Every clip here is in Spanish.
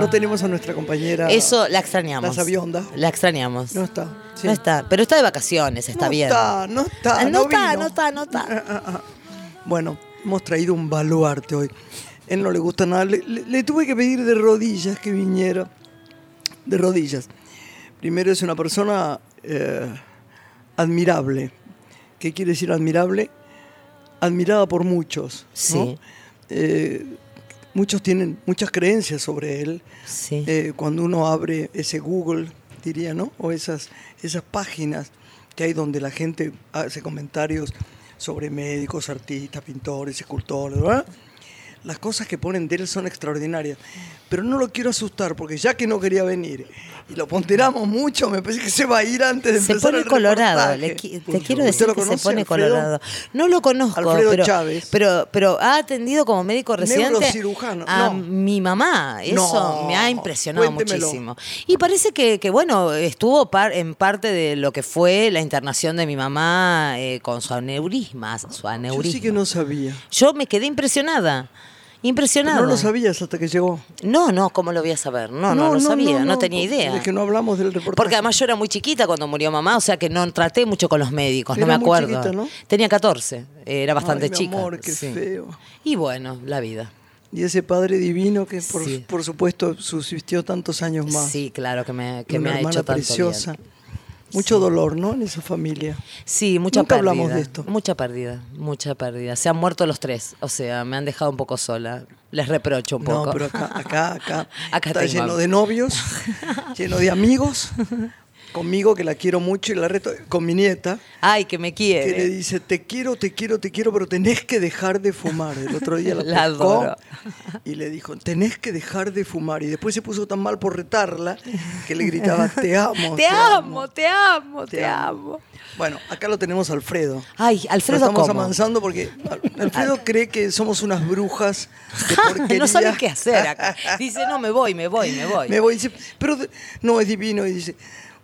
No tenemos a nuestra compañera. Eso la extrañamos. La sabionda. La extrañamos. No está. Sí. No está. Pero está de vacaciones, está no bien. Está, no está. Ah, no está, no está, no está. Bueno, hemos traído un baluarte hoy. Él no le gusta nada. Le, le- le tuve que pedir de rodillas que viniera. De rodillas. Primero es una persona eh, admirable. ¿Qué quiere decir admirable? Admirada por muchos. Sí. Eh, muchos tienen muchas creencias sobre él. Sí. Eh, cuando uno abre ese Google, diría, ¿no? O esas, esas páginas que hay donde la gente hace comentarios sobre médicos, artistas, pintores, escultores, ¿verdad? Las cosas que ponen de él son extraordinarias. Pero no lo quiero asustar porque ya que no quería venir y lo ponderamos mucho, me parece que se va a ir antes de Se empezar pone el colorado, le te ¿Usted quiero lo decir que se pone Alfredo? colorado. No lo conozco, Alfredo pero, Chávez. pero pero ha atendido como médico residente a no. mi mamá. Eso No, me ha impresionado cuéntemelo. muchísimo. Y parece que, que, bueno, estuvo par- en parte de lo que fue la internación de mi mamá eh, con su aneurisma, su Yo aneurisma. sí que no sabía. Yo me quedé impresionada. Impresionada. No lo sabías hasta que llegó. No, no, ¿cómo lo voy a saber? No, no, lo sabía, no, tenía idea. Es que no hablamos del reportaje. Porque además yo era muy chiquita cuando murió mamá, o sea que no traté mucho con los médicos, no me muy acuerdo. chiquita, ¿no? Tenía 14, era bastante Ay, mi chica. amor, qué sí. feo. Y bueno, la vida. Y ese padre divino que por, Sí. por supuesto subsistió tantos años más. Sí, claro, que me, que una me ha hecho tanto preciosa. bien. Mucho dolor, ¿no? En esa familia. Sí, mucha Nunca pérdida. hablamos de esto. Mucha pérdida, mucha pérdida. Se han muerto los tres, o sea, me han dejado un poco sola. Les reprocho un poco. No, pero acá, acá, acá, Acá está tengo lleno de novios, lleno de amigos, conmigo que la quiero mucho y la reto con mi nieta, Ay, que me que le quiere. dice, te quiero, te quiero, te quiero, pero tenés que dejar de fumar. El otro día la, La pescó adoro. y le dijo, tenés que dejar de fumar. Y después se puso tan mal por retarla que le gritaba, te amo. Te amo, te amo, te, Te amo. amo. Bueno, acá lo tenemos Alfredo. Ay, Alfredo, estamos ¿cómo? avanzando porque Alfredo cree que somos unas brujas de no sabe qué hacer acá. Dice, no, me voy, me voy, me voy. Me voy dice, pero no es divino. Y dice,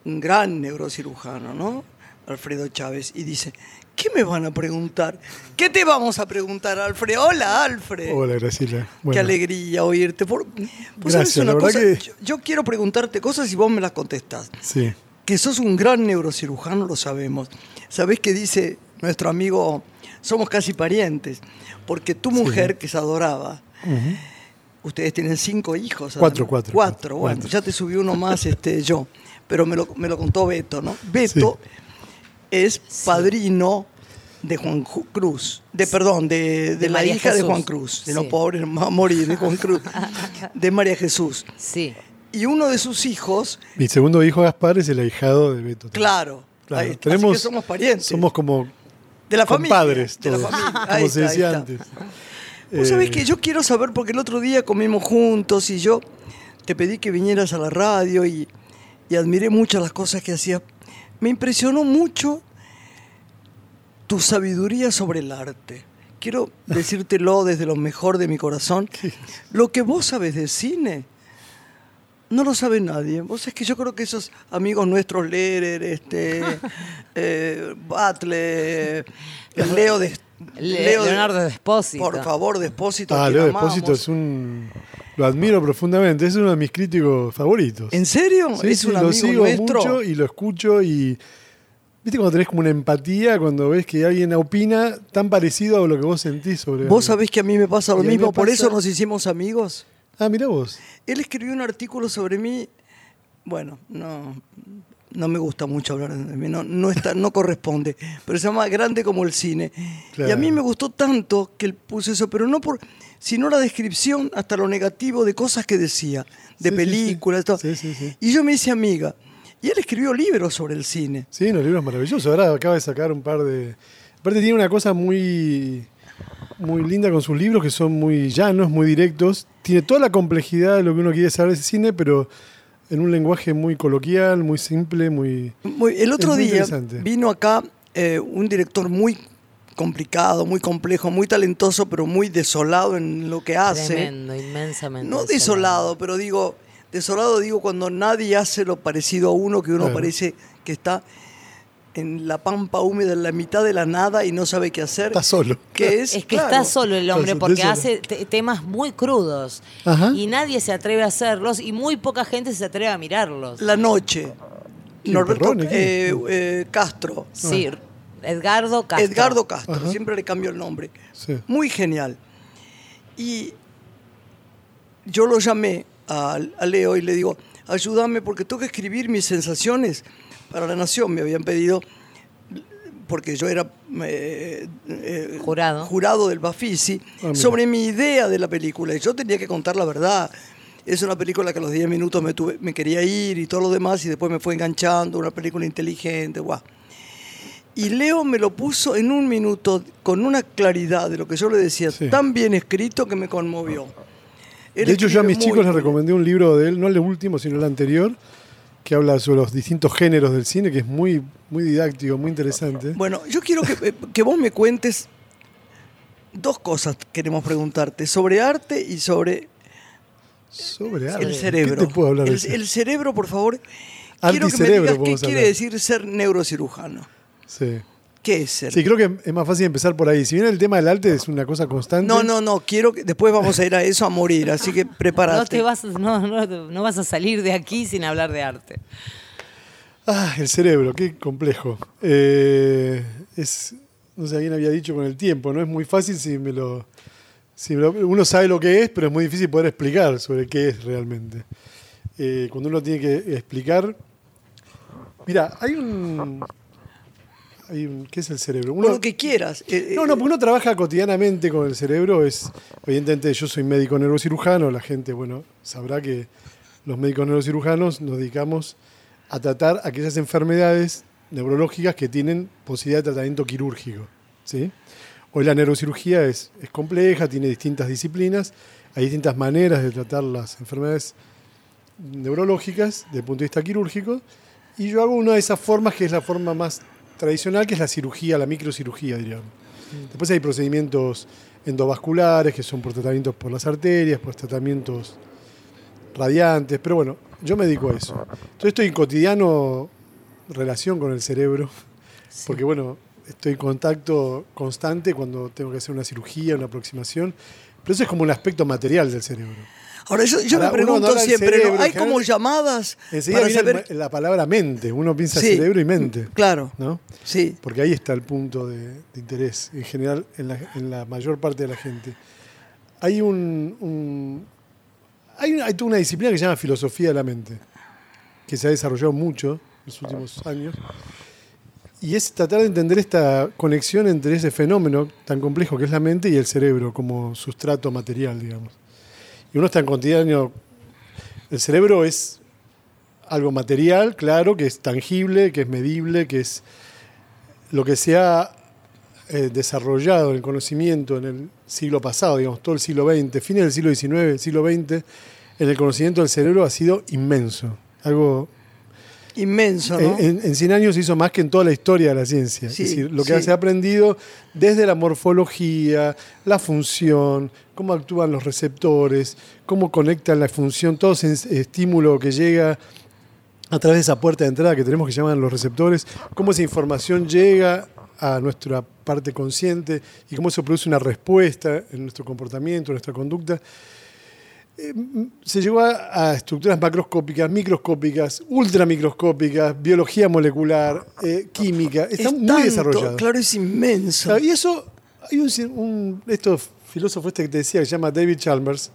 un gran neurocirujano, ¿no? Alfredo Chávez. Y dice, ¿qué me van a preguntar? ¿Qué te vamos a preguntar, Alfredo? Hola, Alfred. Hola, Graciela. Qué alegría oírte. Por, vos Gracias, una la cosa, que- yo, yo quiero preguntarte cosas y vos me las contestás. Sí, Que sos un gran neurocirujano, lo sabemos. Sabés que dice nuestro amigo, somos casi parientes, porque tu mujer, que se adoraba, ustedes tienen cinco hijos. Cuatro, cuatro, Cuatro, cuatro, bueno, cuatro. ya te subí uno más este, yo, pero me lo, me lo contó Beto, ¿no? Beto es padrino de Juan Ju- Cruz, de perdón, de, de De la María hija de Jesús. Juan Cruz, de no Sí. pobre, va a morir de Juan Cruz, de María Jesús. Sí. Y uno de sus hijos, mi segundo hijo Gaspar es el ahijado de Beto. claro, Claro, ahí tenemos, Así que somos parientes. Somos como de la familia. compadres de la todos, familia. como Ahí se está, decía antes. Vos sabés Eh, que yo quiero saber, porque el otro día comimos juntos y yo te pedí que vinieras a la radio y, y admiré mucho las cosas que hacías. Me impresionó mucho tu sabiduría sobre el arte. Quiero decírtelo desde lo mejor de mi corazón. Lo que vos sabes de cine no lo sabe nadie. Vos es que yo creo que esos amigos nuestros, Lerer, este, eh, Butler, Leo de Le- Leo de- Leonardo Despósito. Por favor, Despósito. Ah, Leo. Despósito es un... Lo admiro profundamente, es uno de mis críticos favoritos. ¿En serio? Sí, es sí, un lo amigo sigo nuestro. mucho y lo escucho y... ¿Viste cuando tenés como una empatía cuando ves que alguien opina tan parecido a lo que vos sentís sobre Vos algo? sabés que a mí me pasa lo Y mismo, por pasa- eso nos hicimos amigos. Ah, mira vos. Él escribió un artículo sobre mí. Bueno, no, no me gusta mucho hablar de mí, no, no, está, no corresponde, pero se llama Grande como el cine. Y a mí me gustó tanto que él puso eso, pero no por, sino la descripción hasta lo negativo de cosas que decía, de Sí, películas, sí. todo. Sí, sí, sí. Y yo me hice amiga. Y él escribió libros sobre el cine. Sí, los libros maravillosos. Ahora acaba de sacar un par de. Aparte, tiene una cosa muy, muy linda con sus libros que son muy llanos, muy directos. Tiene toda la complejidad de lo que uno quiere saber de cine, pero en un lenguaje muy coloquial, muy simple, muy. Muy- el otro muy día vino acá eh, un director muy complicado, muy complejo, muy talentoso, pero muy desolado en lo que hace. Tremendo, inmensamente. No desolado, pero digo, desolado digo cuando nadie hace lo parecido a uno, que uno parece que está. en la pampa húmeda, en la mitad de la nada y no sabe qué hacer. Está solo. Que es, Es que claro, está solo el hombre porque hace te- temas muy crudos Ajá. y nadie se atreve a hacerlos y muy poca gente se atreve a mirarlos. La noche. ¿Quién, Norberto eh, ¿Quién? eh, Castro. Sí, Edgardo Castro. Edgardo Castro, Ajá. siempre le cambio el nombre. Sí. Muy genial. Y yo lo llamé a, a Leo y le digo, ayúdame porque tengo que escribir mis sensaciones para la Nación. Me habían pedido, porque yo era eh, eh, Jurado. jurado del Bafisi, Ah, sobre mi idea de la película. Y yo tenía que contar la verdad. Es una película que a los 10 minutos me, tuve, me quería ir y todo lo demás, y después me fue enganchando, una película inteligente, guau. Y Leo me lo puso en un minuto con una claridad de lo que yo le decía, Sí. tan bien escrito que me conmovió. Él De hecho, yo a mis chicos les recomendé un libro de él, no el último, sino el anterior, que habla sobre los distintos géneros del cine, que es muy, muy didáctico, muy interesante. Bueno, yo quiero que, eh, que vos me cuentes dos cosas que queremos preguntarte, sobre arte y sobre sobre arte. el cerebro. ¿Qué te puedo hablar de el, eso? el cerebro, por favor. Quiero que me digas qué quiere hablar. decir ser neurocirujano. Sí. ¿Qué es ser? Sí, creo que es más fácil empezar por ahí. Si bien el tema del arte es una cosa constante. No, no, no, quiero que después vamos a ir a eso a morir, así que prepárate. No, te vas, no, no, no vas a salir de aquí sin hablar de arte. Ah, el cerebro, qué complejo. Eh, es, no sé, alguien había dicho con el tiempo, ¿no? Es muy fácil si me lo. Si me lo- uno sabe lo que es, pero es muy difícil poder explicar sobre qué es realmente. Eh, cuando uno tiene que explicar. Mira, hay un. Hay ¿Qué es el cerebro? Uno- Con lo que quieras. eh, no, eh, no, porque uno trabaja cotidianamente con el cerebro. Es, evidentemente, yo soy médico neurocirujano. La gente, bueno, sabrá que los médicos neurocirujanos nos dedicamos a tratar aquellas enfermedades neurológicas que tienen posibilidad de tratamiento quirúrgico. ¿sí? Hoy la neurocirugía es, es compleja, tiene distintas disciplinas, hay distintas maneras de tratar las enfermedades neurológicas desde el punto de vista quirúrgico. Y yo hago una de esas formas que es la forma más tradicional, que es la cirugía, la microcirugía, diríamos. Después hay procedimientos endovasculares, que son por tratamientos por las arterias, por tratamientos radiantes, pero bueno, yo me dedico a eso. Entonces estoy en cotidiano relación con el cerebro, porque bueno, estoy en contacto constante cuando tengo que hacer una cirugía, una aproximación, pero eso es como un aspecto material del cerebro. Ahora, yo, yo Ahora, me pregunto siempre, cerebro, ¿no? ¿hay como llamadas para saber? el- la palabra mente, uno piensa Sí. cerebro y mente, Claro, ¿no? sí. Porque ahí está el punto de, de interés, en general, en la, en la mayor parte de la gente. Hay un, un- hay, una, hay toda una disciplina que se llama filosofía de la mente, que se ha desarrollado mucho en los últimos años, y es tratar de entender esta conexión entre ese fenómeno tan complejo que es la mente y el cerebro como sustrato material, digamos. Y uno está en cotidiano, el cerebro es algo material, claro, que es tangible, que es medible, que es lo que se ha eh, desarrollado en el conocimiento en el siglo pasado, digamos, todo el siglo XX, fines del siglo XIX, siglo XX, en el conocimiento del cerebro ha sido inmenso. Algo Inmenso, ¿no? en, en 100 años se hizo más que en toda la historia de la ciencia. Sí, es decir, lo que sí. se ha aprendido desde la morfología, la función, cómo actúan los receptores, cómo conectan la función, todo ese estímulo que llega a través de esa puerta de entrada que tenemos que llaman los receptores, cómo esa información llega a nuestra parte consciente y cómo eso produce una respuesta en nuestro comportamiento, en nuestra conducta. Eh, se llegó a, a estructuras macroscópicas, microscópicas, ultramicroscópicas, biología molecular, eh, química. Está Es muy tanto, desarrollado. Claro, es inmenso. Claro, y eso, hay un, estos filósofo este que te decía, que se llama David Chalmers,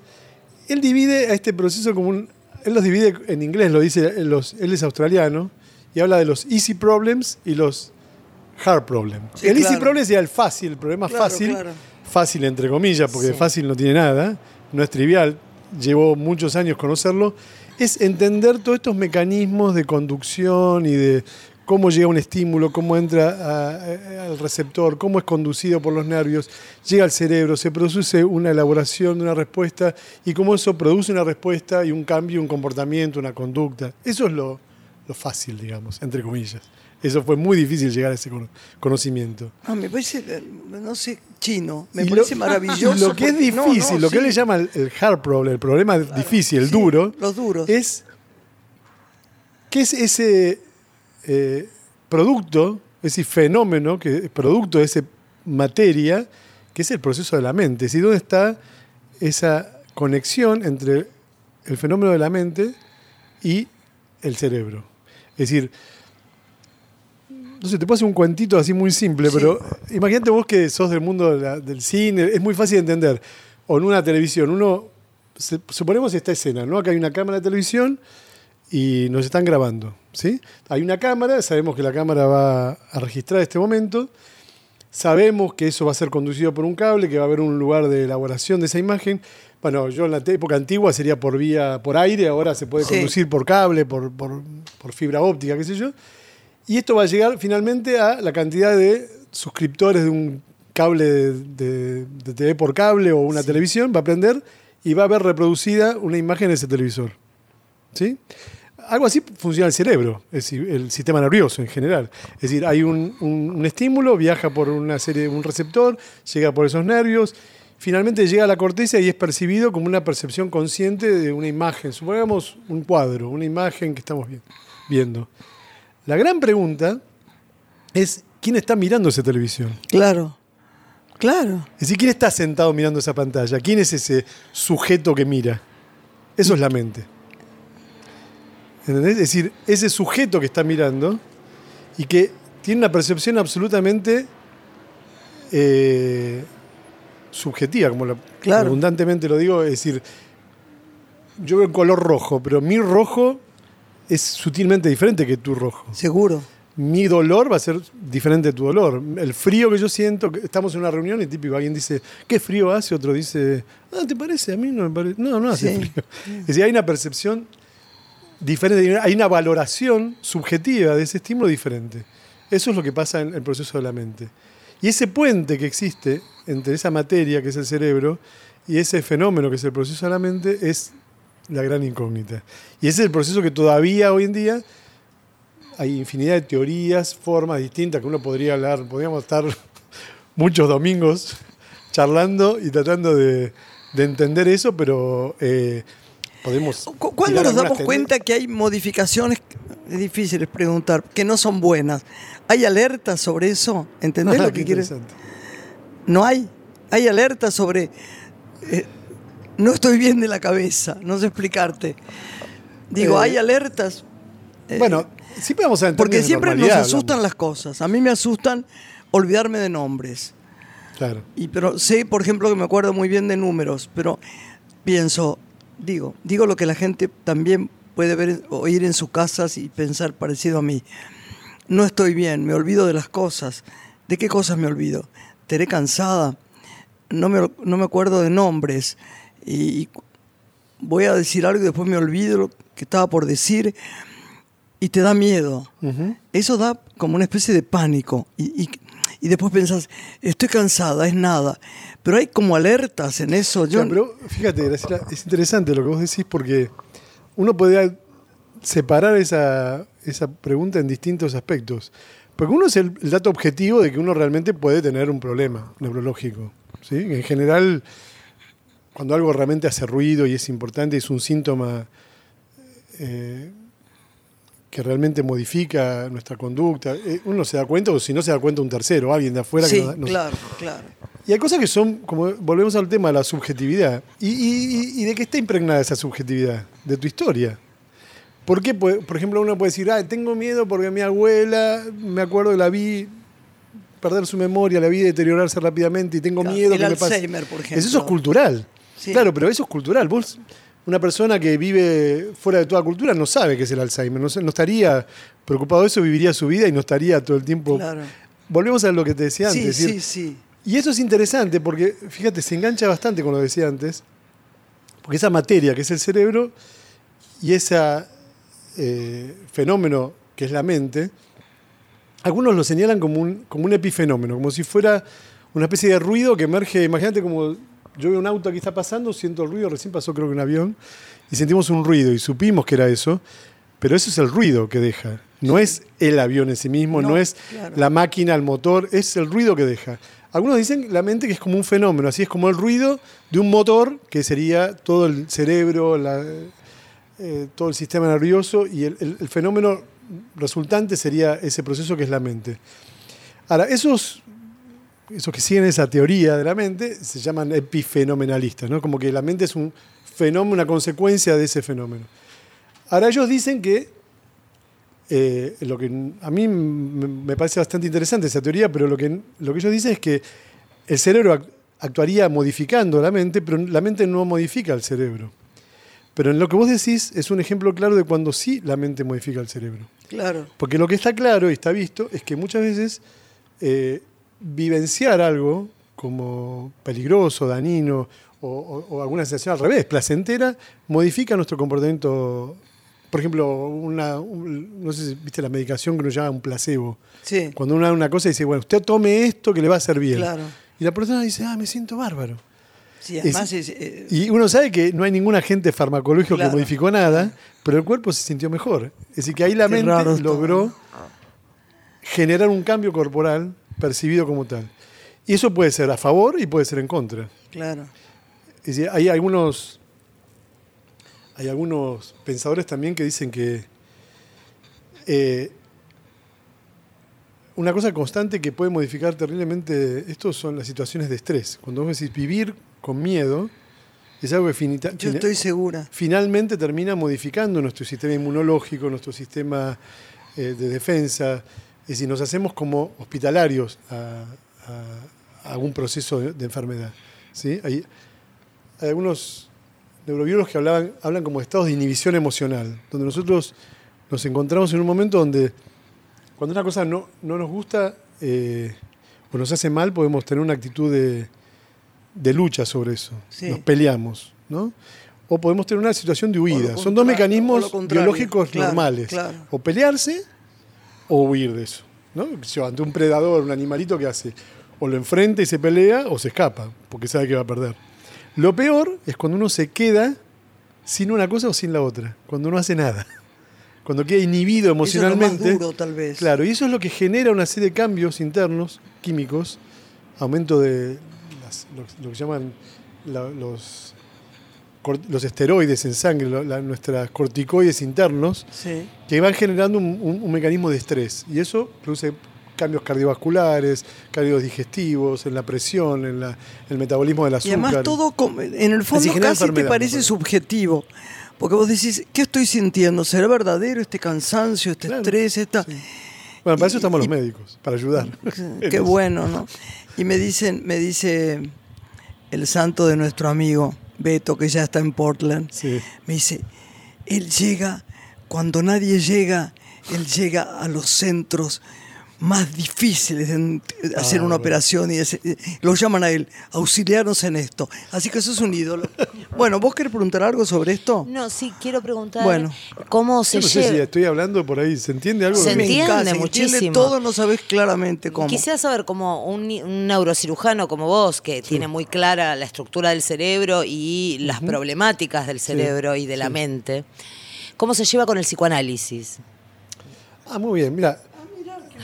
él divide a este proceso como un, él los divide en inglés, lo dice, los, él es australiano, y habla de los easy problems y los hard problems. Sí, el easy problem sería el fácil, el problema Claro, fácil, fácil entre comillas, porque Sí. fácil no tiene nada, no es trivial, llevó muchos años conocerlo, es entender todos estos mecanismos de conducción y de cómo llega un estímulo, cómo entra al receptor, cómo es conducido por los nervios, llega al cerebro, se produce una elaboración de una respuesta y cómo eso produce una respuesta y un cambio, un comportamiento, una conducta. Eso es lo, lo fácil, digamos, entre comillas. Eso fue muy difícil llegar a ese cono- conocimiento. Ah, me parece, eh, no sé, chino. Me Y lo- parece maravilloso. Lo que es no, difícil, no, lo que él le llama el, el hard problem, el problema difícil, el sí, duro, los duros. es ¿qué es ese eh, producto es decir, fenómeno, que es producto de esa materia, que es el proceso de la mente. Es decir, ¿dónde está esa conexión entre el fenómeno de la mente y el cerebro? Es decir, no sé, te puedo hacer un cuentito así muy simple, pero imagínate vos que sos del mundo de la- del cine, es muy fácil de entender. O en una televisión, uno, se- suponemos esta escena, ¿no? Acá hay una cámara de televisión y nos están grabando, ¿sí? Hay una cámara, sabemos que la cámara va a registrar este momento, sabemos que eso va a ser conducido por un cable, que va a haber un lugar de elaboración de esa imagen. Bueno, yo en la época antigua sería por vía, por aire, ahora se puede Sí. conducir por cable, por, por- por fibra óptica, qué sé yo. Y esto va a llegar finalmente a la cantidad de suscriptores de un cable de, de- de TV por cable o una televisión, va a prender y va a ver reproducida una imagen en ese televisor. ¿Sí? Algo así funciona el cerebro, es decir, el sistema nervioso en general. Es decir, hay un, un- un estímulo, viaja por una serie, un receptor, llega por esos nervios, finalmente llega a la corteza y es percibido como una percepción consciente de una imagen. Supongamos un cuadro, una imagen que estamos vi- viendo. La gran pregunta es quién está mirando esa televisión. Claro, claro. Es decir, quién está sentado mirando esa pantalla. ¿Quién es ese sujeto que mira? Eso es la mente. ¿Entendés? Es decir, ese sujeto que está mirando y que tiene una percepción absolutamente eh, subjetiva, como lo, Claro. abundantemente lo digo. Es decir, yo veo el color rojo, pero mi rojo es sutilmente diferente que tu rojo Seguro. mi dolor va a ser diferente de tu dolor. El frío que yo siento, que estamos en una reunión y típico, alguien dice, ¿qué frío hace? Otro dice, ah, ¿te parece? A mí no me parece. No, no hace Sí. frío. Es decir, hay una percepción diferente, hay una valoración subjetiva de ese estímulo diferente. Eso es lo que pasa en el proceso de la mente. Y ese puente que existe entre esa materia, que es el cerebro, y ese fenómeno, que es el proceso de la mente, es la gran incógnita. Y ese es el proceso que todavía hoy en día hay infinidad de teorías, formas distintas que uno podría hablar, podríamos estar muchos domingos charlando y tratando de, de entender eso, pero eh, podemos... Cu- ¿Cuándo nos damos cuenta que hay modificaciones, es difícil preguntar, que no son buenas? ¿Hay alertas sobre eso? ¿Entendés Ah, lo que quieres? No hay. Hay alertas sobre. eh, no estoy bien de la cabeza, no sé explicarte. Digo, Eh, hay alertas. eh, Bueno, siempre vamos a entender porque siempre nos asustan hablamos. las cosas. A mí me asustan olvidarme de nombres. Claro. Y pero sé, por ejemplo, que me acuerdo muy bien de números, pero pienso, digo, digo lo que la gente también puede ver, oír en sus casas y pensar parecido a mí. No estoy bien, me olvido de las cosas. ¿De qué cosas me olvido? Teré cansada, no me, no me acuerdo de nombres y, voy a decir algo y después me olvido lo que estaba por decir y te da miedo. Ujú. Eso da como una especie de pánico. Y, y- y después pensás, estoy cansada, es nada. Pero hay como alertas en eso. Yo, Claro, pero fíjate, Graciela, es interesante lo que vos decís porque uno puede separar esa, esa pregunta en distintos aspectos. Porque uno es el, el dato objetivo de que uno realmente puede tener un problema neurológico. ¿sí? En general, cuando algo realmente hace ruido y es importante, es un síntoma eh, que realmente modifica nuestra conducta, eh, uno se da cuenta o si no se da cuenta un tercero, alguien de afuera sí, que nos- nos, claro, claro. y hay cosas que son, como volvemos al tema de la subjetividad. ¿Y, y- y de qué está impregnada esa subjetividad? De tu historia. ¿Por qué? Por ejemplo, uno puede decir, ah, tengo miedo porque mi abuela, me acuerdo que la vi perder su memoria, la vi deteriorarse rápidamente y tengo Claro, miedo el que me pase. Alzheimer, por ejemplo. Eso es cultural. Sí. Claro, pero eso es cultural. Vos, una persona que vive fuera de toda cultura no sabe qué es el Alzheimer, no, estaría preocupado de eso, viviría su vida y no estaría todo el tiempo... Claro. Volvemos a lo que te decía antes. Sí, decir, sí, sí. y eso es interesante porque, fíjate, se engancha bastante con lo que decía antes, porque esa materia que es el cerebro y ese fenómeno que es la mente, algunos lo señalan como un, como un epifenómeno, como si fuera una especie de ruido que emerge, imagínate como yo veo un auto aquí está pasando, siento el ruido, recién pasó creo que un avión, y sentimos un ruido y supimos que era eso, pero eso es el ruido que deja, no es el avión en sí mismo, no, No, es claro. la máquina, el motor, es el ruido que deja. Algunos dicen la mente que es como un fenómeno, así es como el ruido de un motor, que sería todo el cerebro, la- eh, todo el sistema nervioso, y el, el- el fenómeno resultante sería ese proceso que es la mente. Ahora, esos, esos que siguen esa teoría de la mente se llaman epifenomenalistas, ¿no? Como que la mente es un fenómeno, una consecuencia de ese fenómeno. Ahora ellos dicen que, eh, lo que a mí me parece bastante interesante esa teoría, pero lo que, lo que ellos dicen es que el cerebro ac- actuaría modificando la mente, pero la mente no modifica el cerebro. Pero en lo que vos decís es un ejemplo claro de cuando sí la mente modifica el cerebro. Claro. Porque lo que está claro y está visto es que muchas veces eh, vivenciar algo como peligroso, dañino o, o- o alguna sensación al revés, placentera, modifica nuestro comportamiento. Por ejemplo, una, un- no sé si viste la medicación que uno llama un placebo. Sí. Cuando uno da una cosa y dice, bueno, usted tome esto que le va a hacer bien. Claro. Y la persona dice, ah, me siento bárbaro. Sí, además es, eh, Y uno sabe que no hay ningún agente farmacológico Claro. que modificó nada, pero el cuerpo se sintió mejor. Es decir, que ahí la mente logró generar un cambio corporal percibido como tal. Y eso puede ser a favor y puede ser en contra. claro. Es decir, hay algunos, hay algunos pensadores también que dicen que eh, una cosa constante que puede modificar terriblemente esto son las situaciones de estrés. Cuando vos decís vivir con miedo, es algo que finita- Yo fina- estoy segura. finalmente termina modificando nuestro sistema inmunológico, nuestro sistema eh, de defensa. Es decir, nos hacemos como hospitalarios a, algún proceso de, de enfermedad. ¿sí? Hay, hay algunos neurobiólogos que hablaban, hablan como de estados de inhibición emocional, donde nosotros nos encontramos en un momento donde cuando una cosa no, no nos gusta eh, o nos hace mal, podemos tener una actitud de, de lucha sobre eso. Sí. Nos peleamos, ¿no? O podemos tener una situación de huida. Son dos mecanismos biológicos Claro, normales. claro. O pelearse o huir de eso. ¿no? Si ante un predador, un animalito que hace, o lo enfrenta y se pelea, o se escapa, porque sabe que va a perder. Lo peor es cuando uno se queda sin una cosa o sin la otra, cuando no hace nada. Cuando queda inhibido Eso es lo más emocionalmente. duro, tal vez. Claro, y eso es lo que genera una serie de cambios internos, químicos, aumento de las- lo, lo que llaman la- los, los esteroides en sangre, la- nuestras corticoides internos, Sí. que van generando un, un- un mecanismo de estrés. Y eso produce cambios cardiovasculares, cambios digestivos, en la presión, en la- el metabolismo del Y azúcar. además todo, en el fondo casi te parece subjetivo. Porque vos decís, ¿qué estoy sintiendo? ¿Será verdadero este cansancio, este Claro, estrés, esta... Bueno, para eso estamos y- los médicos, para ayudar. Qué bueno, ¿no? Y me dicen, me dice el santo de nuestro amigo Beto, que ya está en Portland, Sí. me dice, él llega, cuando nadie llega, él llega a los centros más difíciles de en- hacer Ah, una bueno. operación y ese- lo llaman a él, auxiliarnos en esto. Así que eso es un ídolo. Bueno, ¿vos querés preguntar algo sobre esto? No, sí, quiero preguntar Bueno. cómo Yo se no sé si estoy hablando por ahí, ¿se entiende algo? Se de mí? entiende entiende muchísimo. todo, no sabés claramente cómo. Quisiera saber como un neurocirujano como vos, que tiene muy clara la estructura del cerebro y las problemáticas del cerebro y de la mente, ¿cómo se lleva con el psicoanálisis? Ah, muy bien, mira,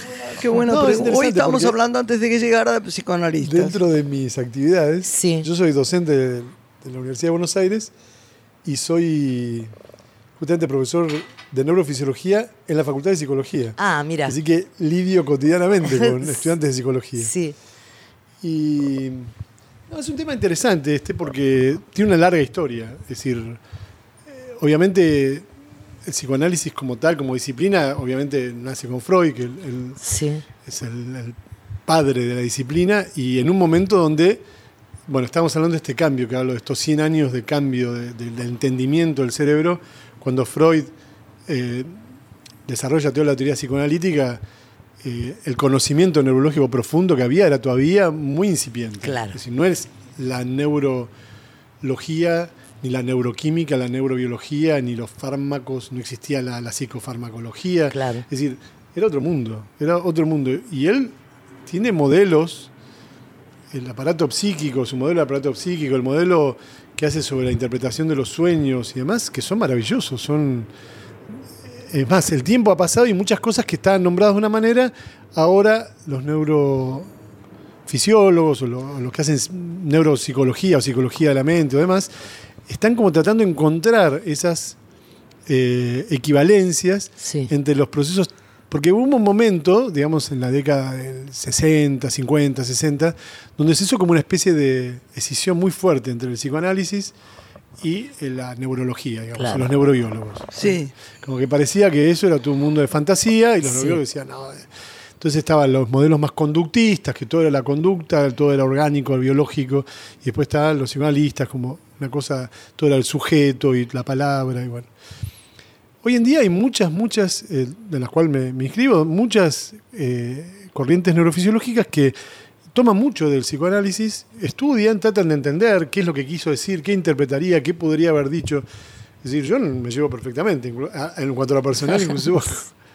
Qué buena No, es pregunta. Hoy estábamos hablando antes de que llegara psicoanalista. dentro de mis actividades, Sí. yo soy docente de, de la Universidad de Buenos Aires y soy justamente profesor de neurofisiología en la Facultad de Psicología. Ah, mira. Así que lidio cotidianamente con estudiantes de psicología. Sí. Y no, es un tema interesante este porque tiene una larga historia. Es decir, eh, obviamente el psicoanálisis como tal, como disciplina, obviamente nace con Freud, que el- el- Sí. es el, padre de la disciplina, y en un momento donde, bueno, estamos hablando de este cambio, que hablo de estos 100 años de cambio de- de- del entendimiento del cerebro, cuando Freud eh, desarrolla toda la teoría psicoanalítica, eh, el conocimiento neurológico profundo que había era todavía muy incipiente. Claro. Es decir, no es la neurología, ni la neuroquímica, la neurobiología, ni los fármacos, no existía la, la psicofarmacología. Claro. Es decir, era otro mundo, era otro mundo. Y él tiene modelos, el aparato psíquico, su modelo de aparato psíquico, el modelo que hace sobre la interpretación de los sueños y demás, que son maravillosos, son... Es más, el tiempo ha pasado y muchas cosas que estaban nombradas de una manera, ahora los neurofisiólogos o, lo- o los que hacen neuropsicología o psicología de la mente o demás, están como tratando de encontrar esas eh, equivalencias Sí. entre los procesos. Porque hubo un momento, digamos, en la década del 60, 50, 60, donde se hizo como una especie de escisión muy fuerte entre el psicoanálisis y eh, la neurología, digamos, Claro. los neurobiólogos. Sí. Como que parecía que eso era todo un mundo de fantasía y los Sí. neurobiólogos decían, no. eh". Entonces estaban los modelos más conductistas, que todo era la conducta, todo era orgánico, el biológico, y después estaban los psicoanalistas, como una cosa, todo era el sujeto y la palabra, y bueno. Hoy en día hay muchas, muchas, eh, de las cuales me, inscribo, muchas eh, corrientes neurofisiológicas que toman mucho del psicoanálisis, estudian, tratan de entender qué es lo que quiso decir, qué interpretaría, qué podría haber dicho. Es decir, yo me llevo perfectamente, en cuanto a lo personal, inclusive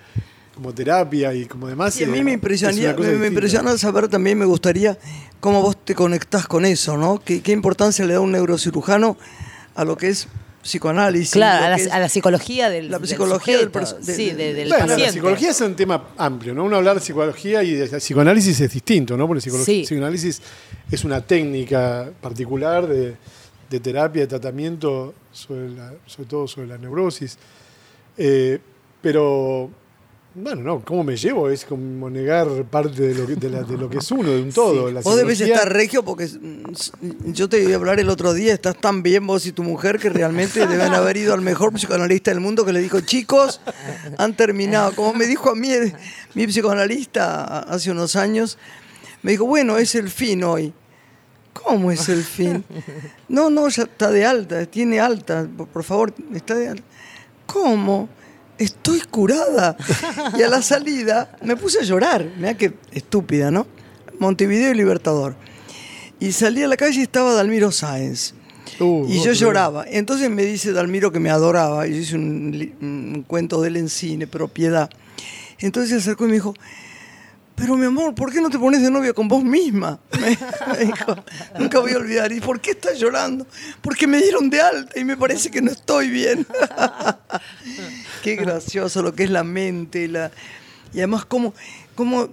como terapia y como demás. Y a mí eh, me es impresionía, me, impresiona saber también, me gustaría cómo vos te conectás con eso, ¿no? ¿Qué, qué importancia le da un neurocirujano a lo que es psicoanálisis? Claro, a la, que es- a la psicología del, La psicología del sujeto, sí, de- de- del Bueno, paciente. la psicología es un tema amplio, ¿no? Uno hablar de psicología y de psicoanálisis es distinto, ¿no? Porque el psicolo- Sí. psicoanálisis es una técnica particular de, de terapia, de tratamiento, sobre, la- sobre todo sobre la neurosis. Eh, pero, bueno, no, ¿cómo me llevo? Es como negar parte de lo que, de la- de lo que es uno, de un todo. La Vos debes estar regio porque mm, yo te iba a hablar el otro día, estás tan bien vos y tu mujer que realmente deben haber ido al mejor psicoanalista del mundo que le dijo, chicos, han terminado. Como me dijo a mí eh, mi psicoanalista hace unos años, me dijo, bueno, es el fin hoy. ¿Cómo es el fin? No, no, ya está de alta, tiene alta, por favor, está de alta. ¿Cómo? Estoy curada. Y a la salida me puse a llorar. Mira qué estúpida, ¿no? Montevideo y Libertador. Y salí a la calle y estaba Dalmiro Sáenz. Uh, y yo lloraba. Entonces me dice Dalmiro que me adoraba. Y yo hice un, cuento de él en cine, propiedad. Entonces se acercó y me dijo, pero mi amor, ¿por qué no te pones de novia con vos misma? Me, me dijo, nunca voy a olvidar. ¿Y por qué estás llorando? Porque me dieron de alta y me parece que no estoy bien. qué gracioso lo que es la mente. La... Y además, ¿cómo, cómo...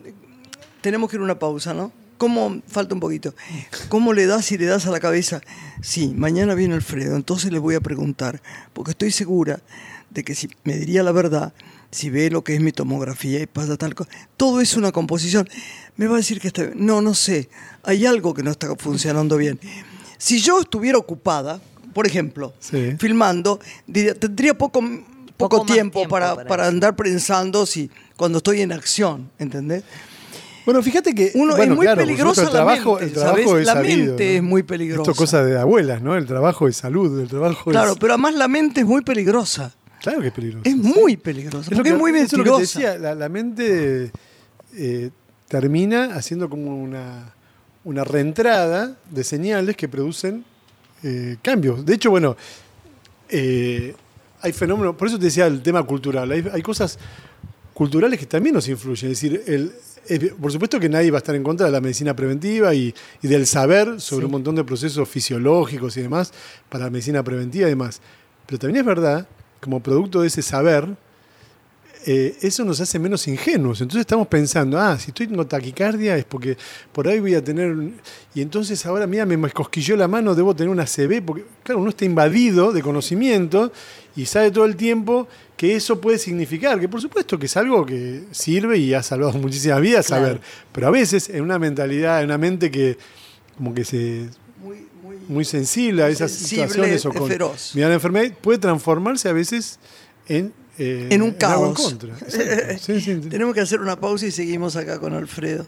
Tenemos que ir a una pausa, ¿no? ¿Cómo, falta un poquito, cómo le das y le das a la cabeza? Sí, mañana viene Alfredo, entonces le voy a preguntar, porque estoy segura de que si me diría la verdad, si ve lo que es mi tomografía y pasa tal cosa, todo es una composición. Me va a decir que está bien. No, no sé, hay algo que no está funcionando bien. Si yo estuviera ocupada, por ejemplo, Sí. filmando, diría, tendría poco, poco, tiempo, tiempo para, para andar pensando si, cuando estoy en acción, ¿entendés? Bueno, fíjate que Uno bueno, es muy claro, peligrosa supuesto, el la trabajo, mente, el trabajo ¿sabes? es La sabido, mente ¿no? es muy peligrosa. Esto es cosa de abuelas, ¿no? El trabajo es salud, el trabajo Claro, es... pero además la mente es muy peligrosa. Claro que es peligroso. Es muy peligrosa. Es lo que, es muy eso es lo que te mentirosa. decía, la, la mente eh, termina haciendo como una, una reentrada de señales que producen eh, cambios. De hecho, bueno, eh, hay fenómenos, por eso te decía el tema cultural, hay, hay cosas culturales que también nos influyen. Es decir, el, por supuesto que nadie va a estar en contra de la medicina preventiva y, y del saber sobre un montón de procesos fisiológicos y demás para la medicina preventiva y demás. Pero también es verdad, como producto de ese saber, eh, eso nos hace menos ingenuos. Entonces estamos pensando, ah, si estoy tengo taquicardia es porque por ahí voy a tener... Y entonces ahora, mira, me cosquilló la mano, debo tener una CB, porque claro, uno está invadido de conocimiento y sabe todo el tiempo que eso puede significar, que por supuesto que es algo que sirve y ha salvado muchísimas vidas Claro. saber, pero a veces en una mentalidad, en una mente que como que se Muy, muy- muy sensible a esas Sensible, situaciones o con mira la enfermedad puede transformarse a veces en eh, en un en caos. contra. Exacto. Sí, sí. Tenemos que hacer una pausa y seguimos acá con Alfredo.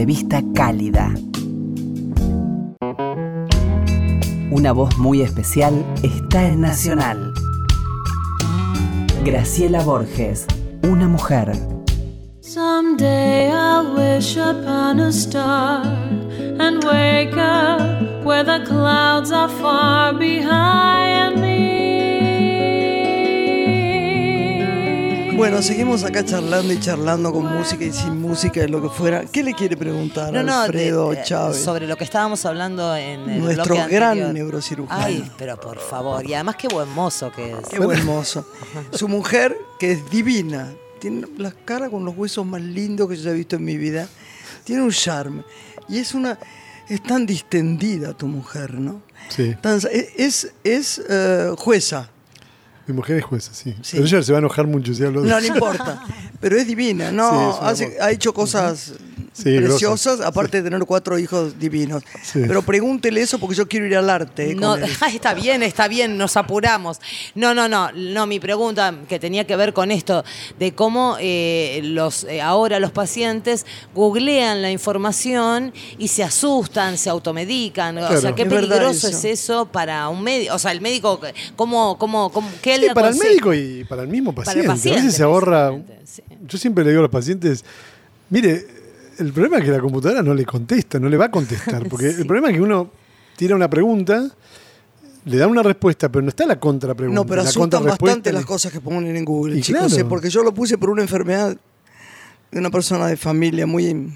Entrevista cálida. Una voz muy especial está en Nacional. Graciela Borges. Una mujer. Someday I'll wish upon a star and wake up where the clouds are far behind Bueno, seguimos acá charlando y charlando con música y sin música y lo que fuera. ¿Qué le quiere preguntar No, Alfredo de- Chávez? sobre lo que estábamos hablando en el Nuestro bloque gran anterior. neurocirujano. Ay, pero por favor, y además qué buen mozo que es. Qué buen mozo. Su mujer, que es divina, tiene la cara con los huesos más lindos que yo haya visto en mi vida. Tiene un charme. Y es una. Es tan distendida tu mujer, ¿no? Sí. Tan- es es eh, jueza. Mi mujer es jueza, sí. Sí. Pero ella se va a enojar mucho si hablo de No le importa. Pero es divina, ¿no? Sí, es ha hecho cosas Sí, preciosas, aparte de tener cuatro hijos divinos. Sí. Pero pregúntele eso porque yo quiero ir al arte. eh, No, está bien, está bien, nos apuramos. No, no, no, no, mi pregunta que tenía que ver con esto, de cómo eh, los eh, ahora los pacientes googlean la información y se asustan, se automedican. O sea, qué Es peligroso eso. es eso para un médico. O sea, el médico, ¿cómo, cómo, cómo, qué Sí, le para el médico y para el mismo Para paciente. el a veces se ahorra. sí. Yo siempre le digo a los pacientes: mire, el problema es que la computadora no le contesta, no le va a contestar. Porque Sí. el problema es que uno tira una pregunta, le da una respuesta, pero no está la contrapregunta. No, pero la asustan bastante las cosas que ponen en Google, Y chicos, claro. eh, porque yo lo puse por una enfermedad de una persona de familia muy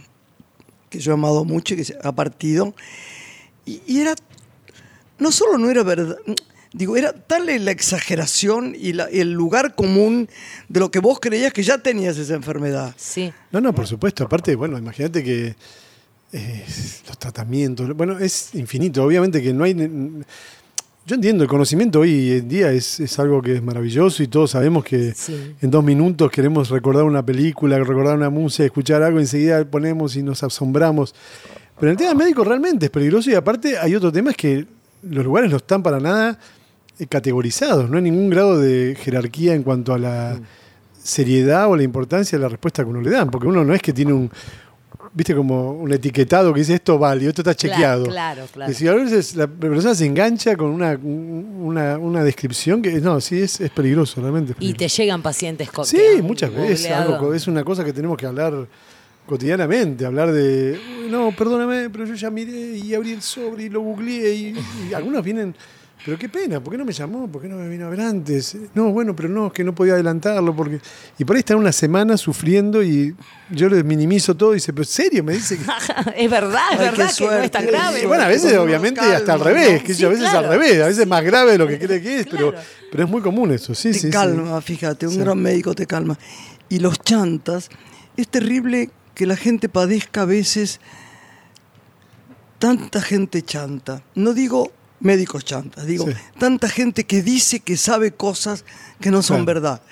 que yo he amado mucho y que se ha partido. Y, y era, no solo no era verdad, digo, era tal la exageración y la- el lugar común de lo que vos creías que ya tenías esa enfermedad. Sí. No, no, por supuesto. Aparte, bueno, imagínate que eh, los tratamientos, bueno, es infinito. Obviamente que no hay... Yo entiendo, el conocimiento hoy en día es, es algo que es maravilloso y todos sabemos que Sí. en dos minutos queremos recordar una película, recordar una música, escuchar algo, enseguida ponemos y nos asombramos. Pero el tema médico realmente es peligroso y aparte hay otro tema, es que los lugares no están para nada categorizados, no hay ningún grado de jerarquía en cuanto a la seriedad o la importancia de la respuesta que uno le dan, porque uno no es que tiene un, viste, como un etiquetado que dice esto válido, esto está Claro, chequeado. claro, claro. Es decir, a veces la persona se engancha con una, una, una descripción que, no, sí, es, es peligroso, realmente. es Y te llegan pacientes con Sí, muchas veces. algo- es una cosa que tenemos que hablar cotidianamente, hablar de, "Uy, no, perdóname, pero yo ya miré y abrí el sobre y lo googleé y, y algunos vienen, pero qué pena, ¿por qué no me llamó? ¿Por qué no me vino a ver antes? No, bueno, pero no, es que no podía adelantarlo porque... Y por ahí están una semana sufriendo y yo les minimizo todo y dice, pero ¿en serio? Me dice que... es verdad, es verdad que no es tan grave. Y bueno, a veces obviamente calma, hasta al revés, que Sí, yo a veces claro. al revés, a veces más grave de lo que cree que es, pero, Claro. pero es muy común eso, sí, te sí. sí. calma, fíjate, un gran médico te calma. Y los chantas, es terrible que la gente padezca a veces tanta gente chanta. No digo médicos chantas. Digo, Sí. tanta gente que dice que sabe cosas que no son Claro. verdad.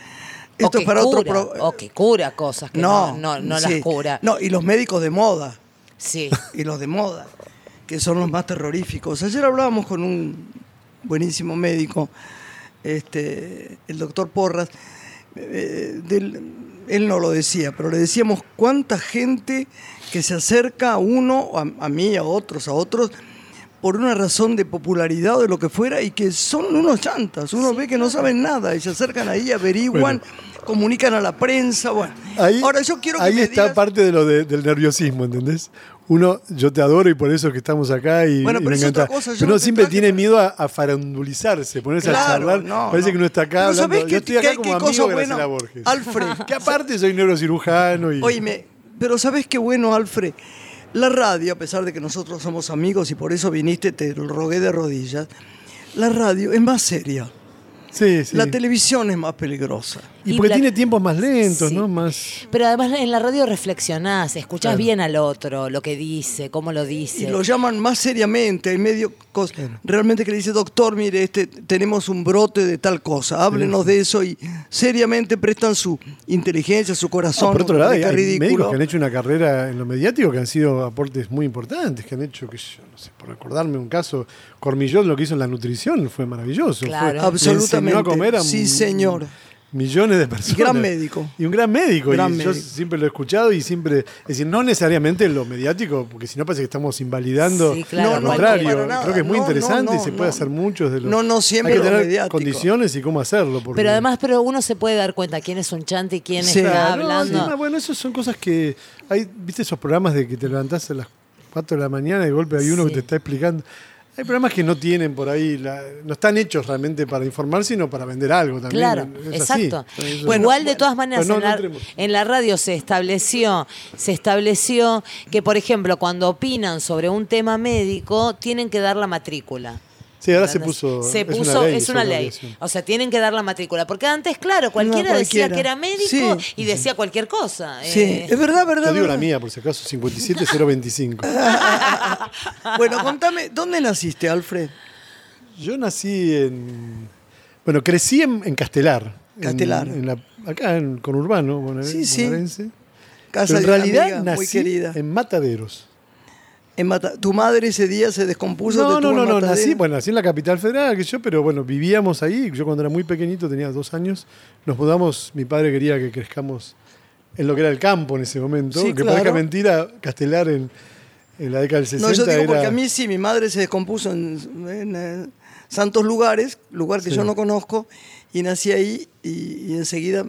o Esto que es para otro pro- O que cura cosas que no, no, no sí. las cura. No, y los médicos de moda. Sí. y los de moda, que son los más terroríficos. Ayer hablábamos con un buenísimo médico, este, el doctor Porras, eh, del- él no lo decía, pero le decíamos cuánta gente que se acerca a uno, a, a mí, a otros, a otros, por una razón de popularidad o de lo que fuera, y que son unos chantas. Uno ve que no saben nada y se acercan ahí, averiguan, comunican a la prensa. Bueno, Ahí, ahora yo quiero que ahí me está digas- parte de lo de- del nerviosismo, ¿entendés? Uno, yo te adoro y por eso es que estamos acá y, Bueno, y pero me es encanta. otra cosa, yo pero no uno siempre tiene para- miedo a, a farandulizarse, ponerse a Claro, charlar. no, Parece no. que uno está acá hablando. ¿sabés Yo estoy acá qué- como amigo de Graciela? Borges. Alfred. Que aparte soy neurocirujano y. Oíme, pero ¿sabes qué bueno, Alfred? La radio, a pesar de que nosotros somos amigos y por eso viniste, te lo rogué de rodillas, la radio es más seria. sí, sí. La televisión es más peligrosa. y Y porque la- tiene tiempos más lentos, Sí. ¿no? Más. Pero además en la radio reflexionás, escuchás Claro. bien al otro, lo que dice, cómo lo dice. Y lo llaman más seriamente, hay medio realmente que le dice, doctor, mire, este, tenemos un brote de tal cosa, háblenos de eso y seriamente prestan su inteligencia, su corazón. No, por otro lado, hay, médicos que han hecho una carrera en lo mediático que han sido aportes muy importantes, que han hecho, que yo no sé, por recordarme un caso, Cormillón lo que hizo en la nutrición fue maravilloso. Claro. Fue- Absolutamente. a comer a Sí, señor. Millones de personas. gran médico. Y un gran médico. Gran y yo siempre lo he escuchado y siempre. Es decir, no necesariamente lo mediático, porque si no parece que estamos invalidando. Sí, claro, Al no, contrario, para nada. creo que es muy No, interesante no, y se puede no. hacer muchos de los. No, no siempre Hay que lo tener mediático. condiciones y cómo hacerlo. porque- Pero además, pero uno se puede dar cuenta quién es un chante y quién Sí. está hablando. encima, bueno, eso son cosas que. Hay, ¿Viste esos programas de que te levantás a las 4 de la mañana y de golpe hay uno Sí. que te está explicando? Hay programas que no tienen por ahí, la- no están hechos realmente para informar, sino para vender algo también. Claro, Es así. exacto. Eso- Bueno, Igual de todas maneras no, en, la, en la radio se estableció, se estableció que por ejemplo cuando opinan sobre un tema médico tienen que dar la matrícula. Sí, ahora se puso. Se es puso, una ley. es una ley. O sea, tienen que dar la matrícula. Porque antes, claro, cualquiera decía cualquiera. que era médico Sí. y decía cualquier cosa. Sí, Eh, es verdad, verdad. Yo digo la mía, por si acaso, 57025. Bueno, contame, ¿dónde naciste, Alfred? Yo nací en. Bueno, crecí en, en Castelar. Castelar. en la- acá en Conurbano, bueno, Sí, sí. bonaerense. Casa Pero en de realidad amiga muy querida. en Mataderos. En Mata- ¿Tu madre ese día se descompuso? No, te no, no, no, nací, bueno, nací en la capital federal, que yo, pero bueno, vivíamos ahí. Yo cuando era muy pequeñito, tenía dos años, nos mudamos, mi padre quería que crezcamos en lo que era el campo en ese momento. Sí, que claro. parezca mentira, Castelar en, en la década del 60 No, yo digo era... porque a mí sí, mi madre se descompuso en, en, eh, santos lugares, lugar que Sí. yo no conozco, y nací ahí y, y enseguida,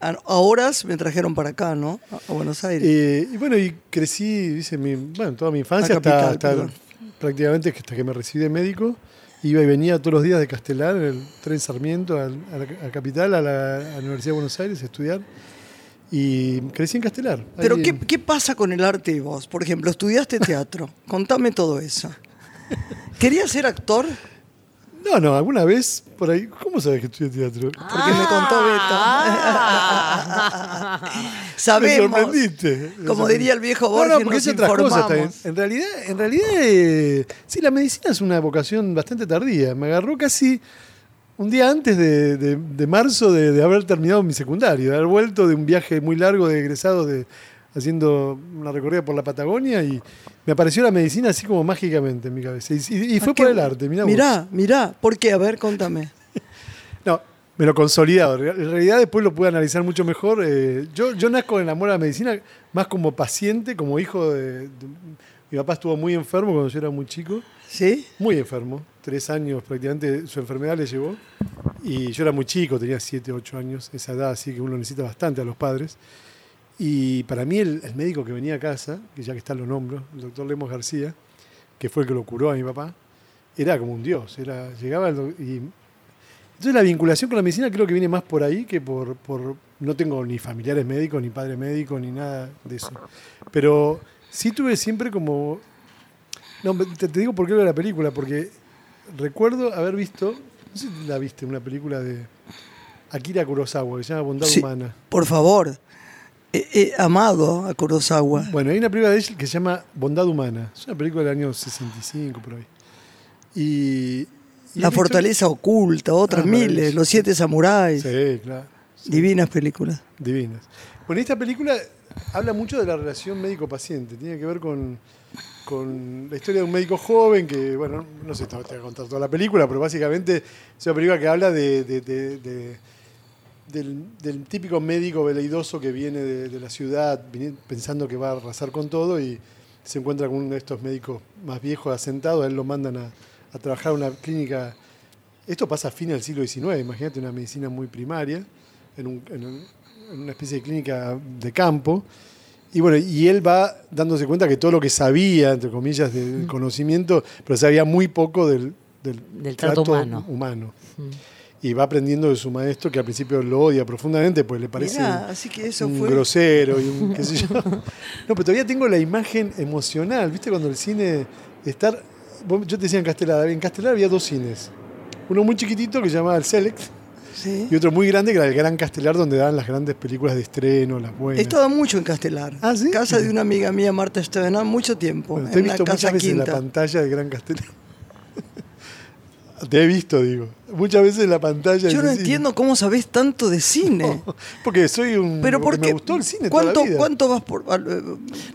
a, a horas me trajeron para acá, ¿no? A, Buenos Aires. Eh, y bueno, y crecí, dice, mi, bueno, toda mi infancia hasta, capital, hasta prácticamente hasta que me recibí de médico. Iba y venía todos los días de Castelar, en el tren Sarmiento, a, la, a Capital, a la, a la Universidad de Buenos Aires a estudiar. Y crecí en Castelar. Pero ¿qué, en- qué pasa con el arte y vos? Por ejemplo, estudiaste teatro. Contame todo eso. ¿Querías ser actor? No, no, alguna vez por ahí. ¿Cómo sabes que estudié teatro? Porque me contó Ah. Beto. Sabemos. Me sorprendiste. Como diría el viejo No, Borges, no, porque nos es otra cosa también. informamos. En realidad, en realidad eh, sí, la medicina es una vocación bastante tardía. Me agarró casi un día antes de, de- de marzo de, de haber terminado mi secundario, de haber vuelto de un viaje muy largo de egresado de haciendo una recorrida por la Patagonia y me apareció la medicina así como mágicamente en mi cabeza. Y, y- y fue Ah, por el arte, mirá vos. Mirá, mirá. ¿Por qué? A ver, contame. No, me lo consolidado. En realidad después lo pude analizar mucho mejor. Eh, yo, yo nazco en el amor a la medicina más como paciente, como hijo de, de- Mi papá estuvo muy enfermo cuando yo era muy chico, ¿Sí? muy enfermo. Tres años prácticamente su enfermedad le llevó. Y yo era muy chico, tenía siete, ocho años, esa edad así que uno necesita bastante a los padres. Y para mí el, el médico que venía a casa, que ya que está lo nombro, el doctor Lemos García, que fue el que lo curó a mi papá, era como un dios. Era, llegaba y entonces la vinculación con la medicina creo que viene más por ahí que por, por- no tengo ni familiares médicos, ni padre médico, ni nada de eso. Pero sí tuve siempre como... No, te, te digo por qué veo la película, porque recuerdo haber visto, no sé si la viste, una película de Akira Kurosawa que se llama Bondad Sí, Humana. Por favor. He, amado a Kurosawa. Bueno, hay una película de él que se llama Bondad Humana. Es una película del año 65 por ahí. Y, y La fortaleza oculta, otras Ah, miles. Los Siete Samuráis. Sí, claro. Divinas películas. Divinas. Bueno, esta película habla mucho de la relación médico-paciente. Tiene que ver con, con la historia de un médico joven que, bueno, no sé, te voy a contar toda la película, pero básicamente es una película que habla de, de- de- de- del, del típico médico veleidoso que viene de, de la ciudad pensando que va a arrasar con todo y se encuentra con uno de estos médicos más viejos asentados. A él lo mandan a, a trabajar en una clínica. Esto pasa a fines del siglo XIX, imagínate una medicina muy primaria, en, un- en un- en una especie de clínica de campo. Y bueno, y él va dándose cuenta que todo lo que sabía, entre comillas, del conocimiento, pero sabía muy poco del, del, Del trato humano. humano. Y va aprendiendo de su maestro, que al principio lo odia profundamente, pues le parece Mirá, un- así que eso un fue. grosero y un qué sé yo. No, pero todavía tengo la imagen emocional, ¿viste? Cuando el cine estar... Yo te decía en Castelar, en Castelar había dos cines. Uno muy chiquitito que se llamaba el Select Sí. y otro muy grande que era el Gran Castelar donde daban las grandes películas de estreno, las buenas. He estado mucho en Castelar. Ah, ¿sí? Casa de una amiga mía, Marta Estevenán, mucho tiempo. Bueno, te he visto muchas veces en la pantalla del Gran Castelar. Te he visto, digo. Muchas veces en la pantalla. Yo no entiendo cómo sabés tanto de cine. Porque soy un. Pero porque me gustó el cine toda ¿cuánto, la vida. ¿Cuánto vas por, eh,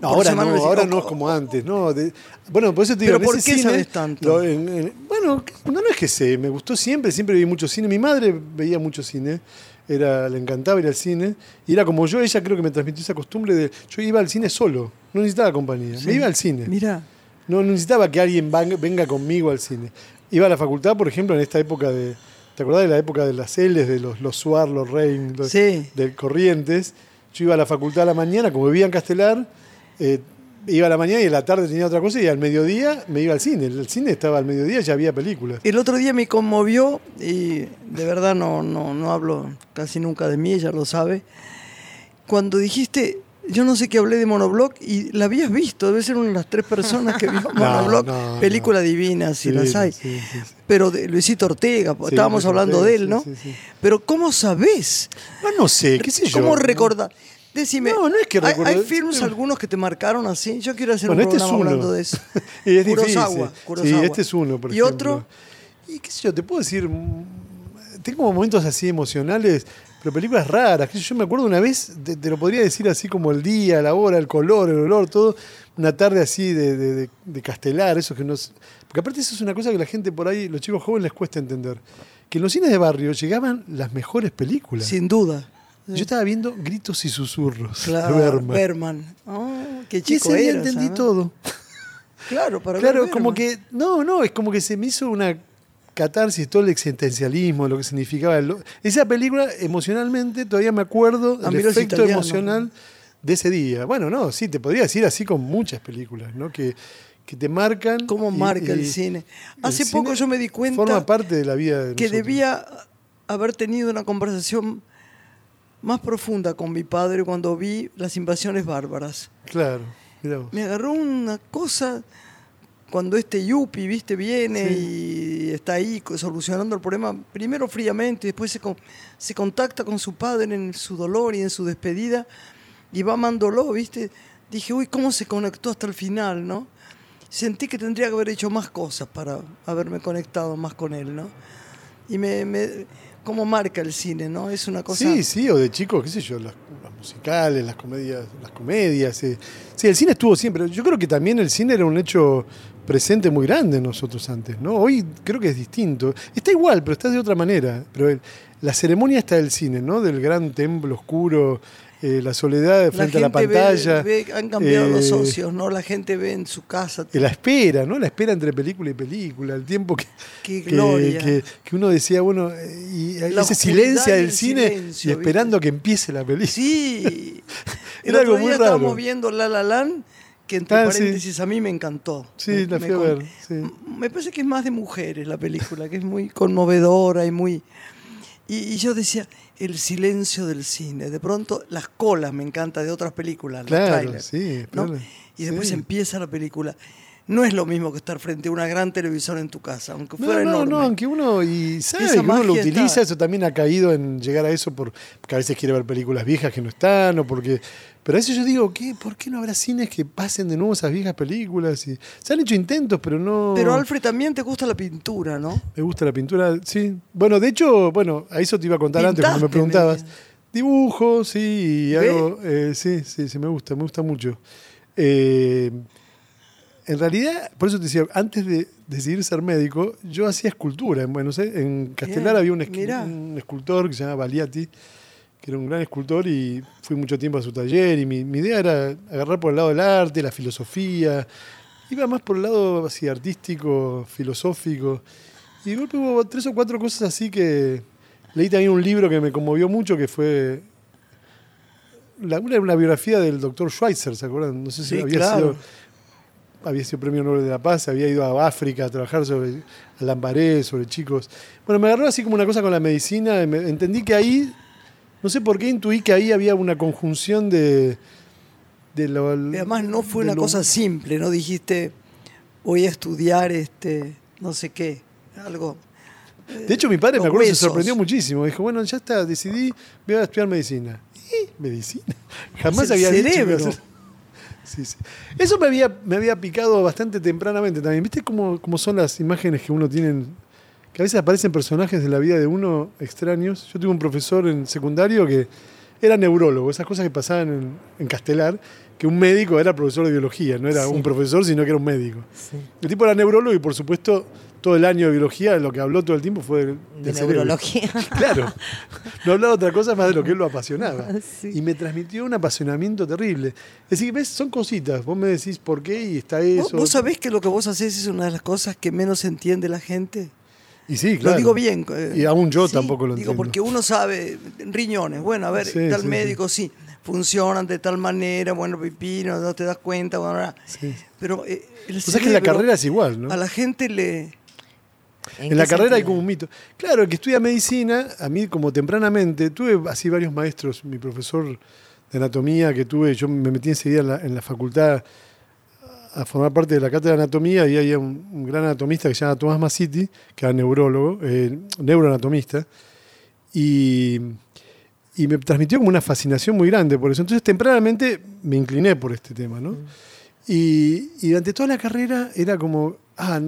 No, ahora no, al cine? ahora O- no es como antes, ¿no? De- bueno, por eso te digo, ¿Pero por qué cine, sabes tanto? lo- en- en- bueno, no, no es que sé, me gustó siempre, siempre vi mucho cine. Mi madre veía mucho cine, era, le encantaba ir al cine. Y era como yo, ella creo que me transmitió esa costumbre de. Yo iba al cine solo, no necesitaba compañía, me iba al cine. Mirá, No necesitaba que alguien venga conmigo al cine. Iba a la facultad, por ejemplo, en esta época de. ¿Te acordás de la época de las L's, de los, los Suar, los Rein, los, Sí. de Corrientes? Yo iba a la facultad a la mañana, como vivía en Castelar, eh, iba a la mañana y a la tarde tenía otra cosa y al mediodía me iba al cine. El cine estaba al mediodía y ya había películas. el otro día me conmovió, y de verdad no, no, no hablo casi nunca de mí, ella lo sabe, cuando dijiste, yo no sé qué hablé de Monoblock y la habías visto, debe ser una de las tres personas que vio Monoblock, no, película no. divina, si Sí, las hay. sí, sí, sí. Pero de Luisito Ortega, estábamos hablando Ortega, de él, ¿no? Pero ¿cómo sabés? No, no sé, qué sé yo. ¿Cómo recordar? Decime, No, no es que ¿hay- recordar- ¿hay, films algunos que te marcaron así? Yo quiero hacer Bueno, un este es programa uno. hablando de eso. y es difícil. Kurosawa, Sí, Kurosawa. este es uno, por ¿Y ejemplo. otro? Y qué sé yo, te puedo decir, mm, tengo momentos así emocionales, pero películas raras. yo, me acuerdo una vez, te, te lo podría decir así como el día, la hora, el color, el olor, todo. Una tarde así de, de- de- de castelar, eso que nos... Porque aparte eso es una cosa que la gente por ahí, los chicos jóvenes les cuesta entender. Que en los cines de barrio llegaban las mejores películas. Sin duda. Yo estaba viendo Gritos y Susurros Claro, de Bergman. Berman. Oh, qué Y chico ese día eras, entendí todo. Claro, para ver Claro, como Bergman. que. No, no, es como que se me hizo una catarsis, todo el existencialismo, lo que significaba. el- esa película, emocionalmente, todavía me acuerdo del efecto emocional de ese día. Bueno, no, sí, te podría decir así con muchas películas, ¿no? Que, que te marcan. ¿Cómo y- marca el cine? el Hace poco cine yo me di cuenta Forma parte de la vida de que nosotros. debía haber tenido una conversación más profunda con mi padre cuando vi las invasiones bárbaras. Claro, mirá vos. Me agarró una cosa cuando este Yupi, viste, viene y está ahí solucionando el problema, primero fríamente, después se, con- se contacta con su padre en su dolor y en su despedida y va amándolo, viste. Dije, uy, cómo se conectó hasta el final, ¿no? Sentí que tendría que haber hecho más cosas para haberme conectado más con él, ¿no? Y me, me cómo marca el cine, ¿no? Es una cosa... Sí, sí, o de chicos, qué sé yo, las, las musicales, las comedias, las comedias. eh. Sí, el cine estuvo siempre. Yo creo que también el cine era un hecho presente muy grande en nosotros antes, ¿no? Hoy creo que es distinto. Está igual, pero está de otra manera. Pero el- la ceremonia está del cine, ¿no? Del gran templo oscuro, eh, la soledad frente a la gente pantalla. ve- han cambiado los eh, socios, ¿no? La gente ve en su casa. La espera, ¿no? La espera entre película y película, el tiempo que, Qué que, gloria. que- que uno decía, bueno, eh, y La ese silencio del el cine silencio, y esperando que empiece la película. Sí. El Era otro algo muy día raro. estábamos viendo La La Land, que entre Ah, sí. paréntesis a mí me encantó. Sí, Me- la me fui a ver, sí. Me parece que es más de mujeres la película, que es muy conmovedora y muy... Y, y yo decía, el silencio del cine. De pronto, las colas me encanta de otras películas, los Claro, trailers, sí, Y después empieza la película. No es lo mismo que estar frente a una gran televisor en tu casa, aunque No, fuera no, enorme. no, aunque uno y sabe que uno lo utiliza, está. eso también ha caído en llegar a eso por, porque a veces quiere ver películas viejas que no están, o porque. Pero a veces yo digo, ¿qué? ¿por qué no habrá cines que pasen de nuevo esas viejas películas? Y, se han hecho intentos, pero no. Pero Alfred también te gusta la pintura, ¿no? Me gusta la pintura, sí. Bueno, de hecho, bueno, a eso te iba a contar antes cuando me preguntabas. me- Dibujo, sí, y hago, eh, sí, sí, sí, me gusta, me gusta mucho. Eh, en realidad, por eso te decía, antes de decidir ser médico, yo hacía escultura en Buenos Aires. En Castelar había un, esqui- mirá. un escultor que se llama Baliati, que era un gran escultor y fui mucho tiempo a su taller y mi, mi idea era agarrar por el lado del arte, la filosofía. Iba más por el lado así artístico, filosófico. Y de golpe hubo tres o cuatro cosas así que leí también un libro que me conmovió mucho que fue la, una, una biografía del doctor Schweitzer, ¿se acuerdan? No sé si Sí, había claro. sido había sido premio Nobel de la Paz, había ido a África a trabajar sobre Lambaré, sobre chicos. Bueno, me agarró así como una cosa con la medicina, entendí que ahí, no sé por qué intuí que ahí había una conjunción de... de lo, Y además no fue una lo- cosa simple, no dijiste voy a estudiar este no sé qué, algo. De hecho, mi padre me acuerdo se huesos. sorprendió muchísimo. Dijo, bueno, ya está, decidí, voy a estudiar medicina. ¿Y? ¿Medicina? Jamás había cerebro. Sí, sí. Eso me había, me había picado bastante tempranamente también. ¿Viste cómo, cómo son las imágenes que uno tiene? Que a veces aparecen personajes de la vida de uno extraños. Yo tuve un profesor en secundario que era neurólogo, esas cosas que pasaban en, en Castelar, que un médico era profesor de biología, no era Sí. un profesor, sino que era un médico. El tipo era neurólogo y por supuesto todo el año de biología lo que habló todo el tiempo fue De cerebro. neurología. Claro, no hablaba otra cosa más de lo que él lo apasionaba. Sí. Y me transmitió un apasionamiento terrible. Es decir, ves, son cositas, vos me decís por qué y está ¿Vos, eso. vos sabés que lo que vos haces es una de las cosas que menos entiende la gente? y sí, claro. Lo digo bien. Y aún yo sí, tampoco lo Digo, entiendo. porque uno sabe, riñones, bueno, a ver, Sí, tal médico sí. funcionan de tal manera, bueno, pipino, no te das cuenta, bueno, pero eh, el que la carrera es igual, ¿no? A la gente le... En la carrera hay sentido? como un mito. Claro, el que estudia medicina, a mí como tempranamente, tuve así varios maestros, mi profesor de anatomía que tuve, yo me metí enseguida en la, en la facultad a formar parte de la cátedra de anatomía y había un, un gran anatomista que se llama Tomás Massiti, que era neurólogo, eh, neuroanatomista, y, y me transmitió como una fascinación muy grande por eso. Entonces tempranamente me incliné por este tema, ¿no? Y, y durante toda la carrera era como, ah,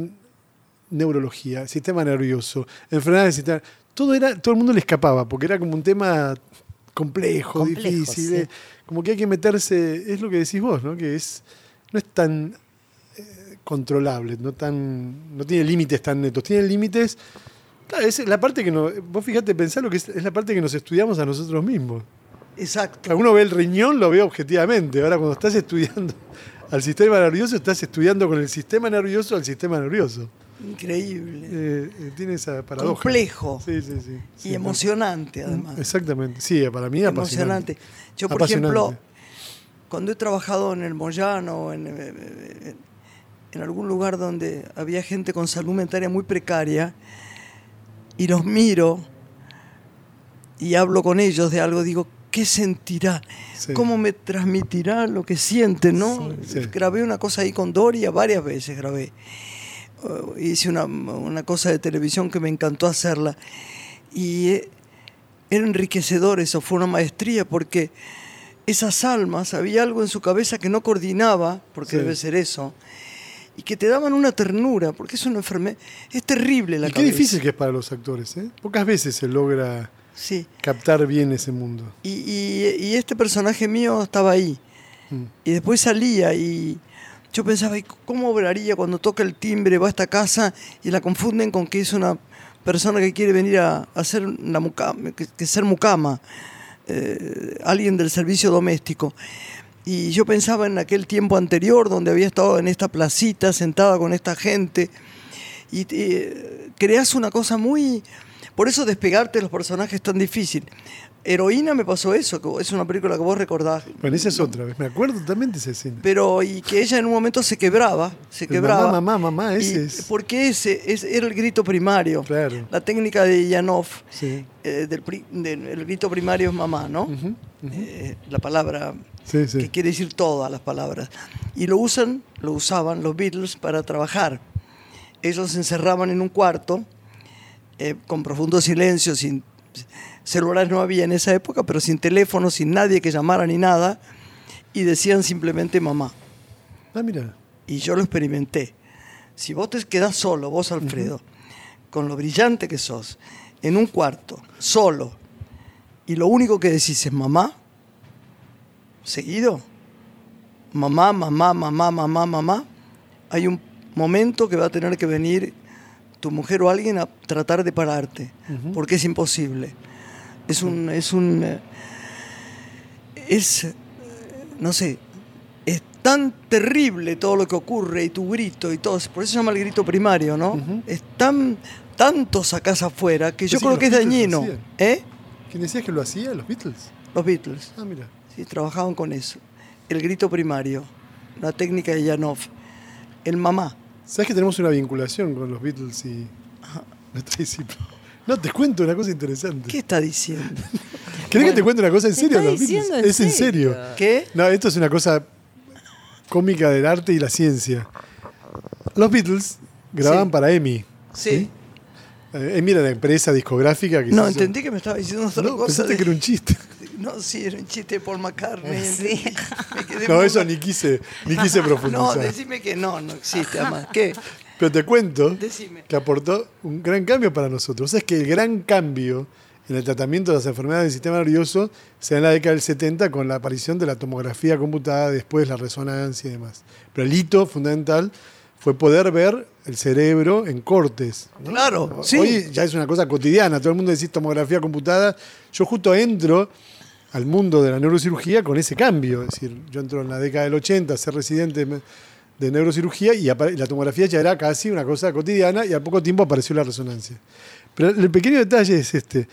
neurología, sistema nervioso, enfermedades del sistema. Todo, era, todo el mundo le escapaba, porque era como un tema complejo, Complejo, difícil. sí. eh, Como que hay que meterse, es lo que decís vos, ¿no? Que es, no es tan eh, controlable, no tan, no tiene límites tan netos, tiene límites. Claro, es la parte que no, vos fíjate, pensá lo que es, es la parte que nos estudiamos a nosotros mismos. Exacto. Uno ve el riñón, lo ve objetivamente. Ahora, cuando estás estudiando al sistema nervioso, estás estudiando con el sistema nervioso al sistema nervioso. Increíble. Eh, eh, tiene esa paradoja. Complejo. Sí, sí, sí. Sí, y emocionante, además. Exactamente. Sí, para mí apasionante. emocionante. Yo, por Apasionante. ejemplo, cuando he trabajado en el Moyano, en, eh, en- en algún lugar donde había gente con salud mental muy precaria, y los miro y hablo con ellos de algo, digo, ¿qué sentirá? Sí. ¿Cómo me transmitirá lo que siente? ¿no? Sí. Sí. Grabé una cosa ahí con Doria, varias veces grabé. Uh, hice una, una cosa de televisión que me encantó hacerla. Y eh, era enriquecedor eso, fue una maestría, porque esas almas, había algo en su cabeza que no coordinaba, porque Sí. debe ser eso, y que te daban una ternura, porque es una enfermedad, es terrible la Y qué cabeza. difícil que es para los actores. ¿eh? Pocas veces se logra Sí, captar bien ese mundo. y, y- y este personaje mío estaba ahí, Mm. y después salía y yo pensaba, ¿y ¿cómo obraría cuando toca el timbre, va a esta casa y la confunden con que es una persona que quiere venir a, a hacer una mucama, que ser mucama, eh, alguien del servicio doméstico? Y yo pensaba en aquel tiempo anterior donde había estado en esta placita sentada con esta gente y eh, creas una cosa muy... Por eso despegarte de los personajes es tan difícil. Heroína me pasó eso, que es una película que vos recordás. Bueno, esa es otra vez. Me acuerdo también de esa escena. Pero, y que ella en un momento se quebraba, se quebraba. mamá, mamá, mamá, ese es. Porque ese, ese era el grito primario. Claro. La técnica de Janov, Sí. eh, del, el grito primario es mamá, ¿no? Eh, la palabra Sí, sí. que quiere decir todas las palabras. Y lo usan, lo usaban los Beatles para trabajar. Ellos se encerraban en un cuarto eh, con profundo silencio, sin celulares no había en esa época, pero sin teléfono, sin nadie que llamara ni nada, y decían simplemente mamá. Ah, mira. Y yo lo experimenté. Si vos te quedás solo, vos Alfredo, con lo brillante que sos, en un cuarto, solo, y lo único que decís es mamá, seguido, mamá, mamá, mamá, mamá, mamá, hay un momento que va a tener que venir tu mujer o alguien a tratar de pararte, porque es imposible. Es un, es un, eh, es, no sé, es tan terrible todo lo que ocurre y tu grito y todo, por eso se llama el grito primario, ¿no? Es tan, tanto sacás afuera que yo Sí, creo que es Beatles dañino. ¿Eh? ¿Quién decías que lo hacía? ¿Los Beatles? Los Beatles. Ah, mira. Sí, trabajaban con eso. El grito primario, la técnica de Janov, el mamá. ¿Sabes que tenemos una vinculación con los Beatles y nuestra disciplina? No, te cuento una cosa interesante. ¿Qué está diciendo? ¿Querés que te cuente una cosa en serio? está Los Beatles? diciendo en es en serio. ¿Qué? No, esto es una cosa cómica del arte y la ciencia. Los Beatles grababan Sí. para EMI. Sí. Eh, EMI era la empresa discográfica que No, entendí que me estaba diciendo otra No, cosa. pensaste de- que era un chiste. No, sí, era un chiste de Paul McCartney. Sí. Me quedé No, muy eso ni quise, ni quise No, profundizar. decime que no, no existe además. ¿Qué? Pero te cuento Decime. que aportó un gran cambio para nosotros. O sea, es que el gran cambio en el tratamiento de las enfermedades del sistema nervioso se da en la década del 70 con la aparición de la tomografía computada, después la resonancia y demás. Pero el hito fundamental fue poder ver el cerebro en cortes. ¿no? Claro, sí. Hoy ya es una cosa cotidiana, todo el mundo dice tomografía computada. Yo justo entro al mundo de la neurocirugía con ese cambio. Es decir, yo entro en la década del 80 a ser residente de- neurocirugía y la tomografía ya era casi una cosa cotidiana y al poco tiempo apareció la resonancia. Pero el pequeño detalle es este.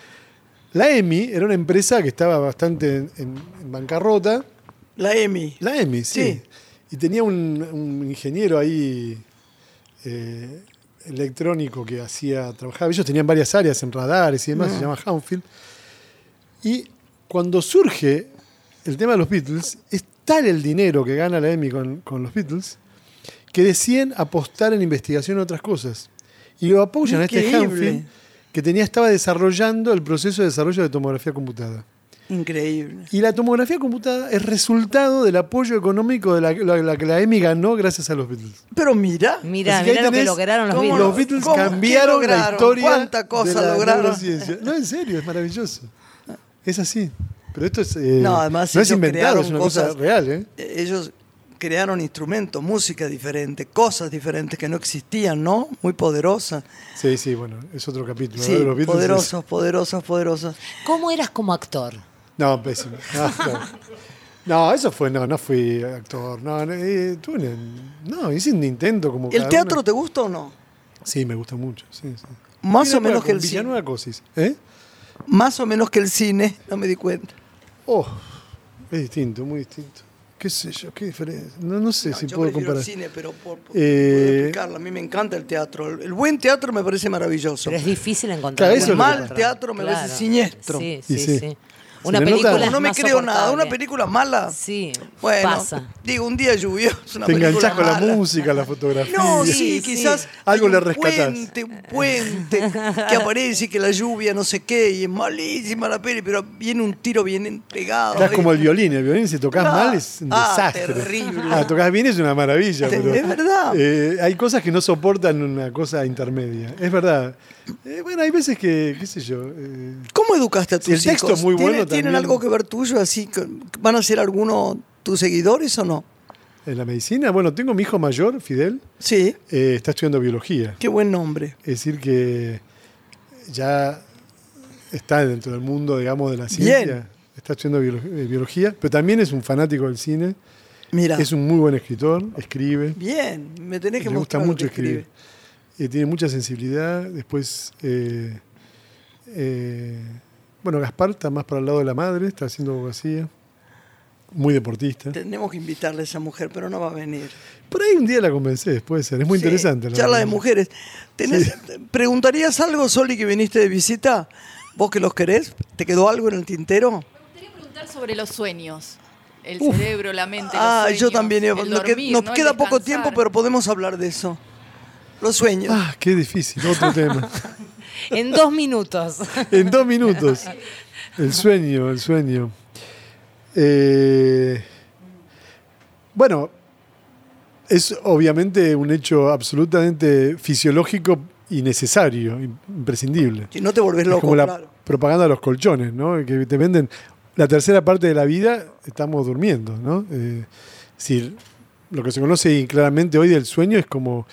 La EMI era una empresa que estaba bastante en, en- en bancarrota. La EMI. La EMI, sí. Sí. Y tenía un, un ingeniero ahí eh, electrónico que hacía, trabajaba. Ellos tenían varias áreas en radares y demás, se llama Houndfield. Y cuando surge el tema de los Beatles, es tal el dinero que gana la EMI con, con los Beatles que deciden apostar en investigación en otras cosas. Y lo apoyan a este. Houndfield que tenía, estaba desarrollando el proceso de desarrollo de tomografía computada. Increíble. Y la tomografía computada es resultado del apoyo económico de la, la- la que la EMI ganó gracias a los Beatles. Pero mira. Mira, mira lo que lograron los cómo Beatles. Los Beatles ¿Cómo? ¿Qué cambiaron la lograron? historia ¿Cuánta cosa de la lograron? No, en serio, es maravilloso. Es así. Pero esto es, eh, No, además no es inventado, es una cosa cosas- real. ¿eh? Eh, Ellos crearon instrumentos, música diferente, cosas diferentes que no existían, ¿no? Muy poderosas. Sí, sí, bueno, es otro capítulo. Sí, ¿no? Poderosos, poderosos, poderosos. ¿Cómo eras como actor? No, pésimo. No, eso fue, no, no fui actor. No, no, eh, no, hice un intento como ¿El teatro te gusta o no? Sí, me gusta mucho. Sí, sí. Más o menos que el cine. Villanueva Cosis. ¿Eh? Más o menos que el cine, no me di cuenta. Oh, es distinto, muy distinto. ¿Qué sé yo? ¿Qué diferencia? No, no sé No, si yo puedo prefiero comparar. el cine, pero por, por- Eh, puedo explicarlo. A mí me encanta el teatro. El, el buen teatro me parece maravilloso. Pero es difícil encontrar. Claro, que mal teatro me parece siniestro. Sí, Y sí, sí. sí. Se Una nota- película es no me más creo nada. Una película mala. Sí, Bueno, pasa. digo, un día lluvioso, una Te enganchás con la música, la fotografía. No, sí, Sí, sí. quizás Algo le un rescatás. puente, un puente que aparece y que la lluvia no sé qué y es malísima la peli, pero viene un tiro bien pegado. Estás como el violín. El violín, si tocas Ah, mal, es un ah, desastre. terrible. Ah, tocas bien es una maravilla. Es pero, verdad. eh, hay cosas que no soportan una cosa intermedia. Es verdad. Eh, bueno, hay veces que, qué sé yo. eh, ¿Cómo educaste a tus el texto hijos? es muy ¿Tiene- bueno ¿Tienen algo que ver tuyo así? ¿Van a ser alguno tus seguidores o no? en la medicina, bueno, tengo mi hijo mayor, Fidel, Sí, eh, está estudiando biología. qué buen nombre. Es decir, que ya está dentro del mundo, digamos, de la ciencia. Bien. Está estudiando eh, biología, pero también es un fanático del cine. Mira, Es un muy buen escritor, escribe. bien, me tenés que Le gusta mucho escribir. Eh, tiene mucha sensibilidad. Después eh, bueno, Gaspar está más para el lado de la madre, está haciendo abogacía. Muy deportista. Tenemos que invitarle a esa mujer, pero no va a venir. Por ahí un día la convencé, puede ser. Es muy Sí, interesante. la Charla de mujeres. ¿Tenés- ¿Preguntarías algo, Soli, que viniste de visita? ¿Vos que los querés? ¿Te quedó algo en el tintero? Quería preguntar sobre los sueños. El Uf. cerebro, la mente, los Ah, yo también. el Nos, que- dormir, nos ¿no? Queda poco tiempo, pero podemos hablar de eso. Los sueños. Ah, qué difícil, otro tema. En dos minutos. En dos minutos. El sueño, el sueño. Eh, bueno, es obviamente un hecho absolutamente fisiológico y necesario, imprescindible. Si no te volvés Es loco, como la propaganda de los colchones, ¿no? Que te venden la tercera parte de la vida, estamos durmiendo, ¿no? Eh, es decir, lo que se conoce claramente hoy del sueño es como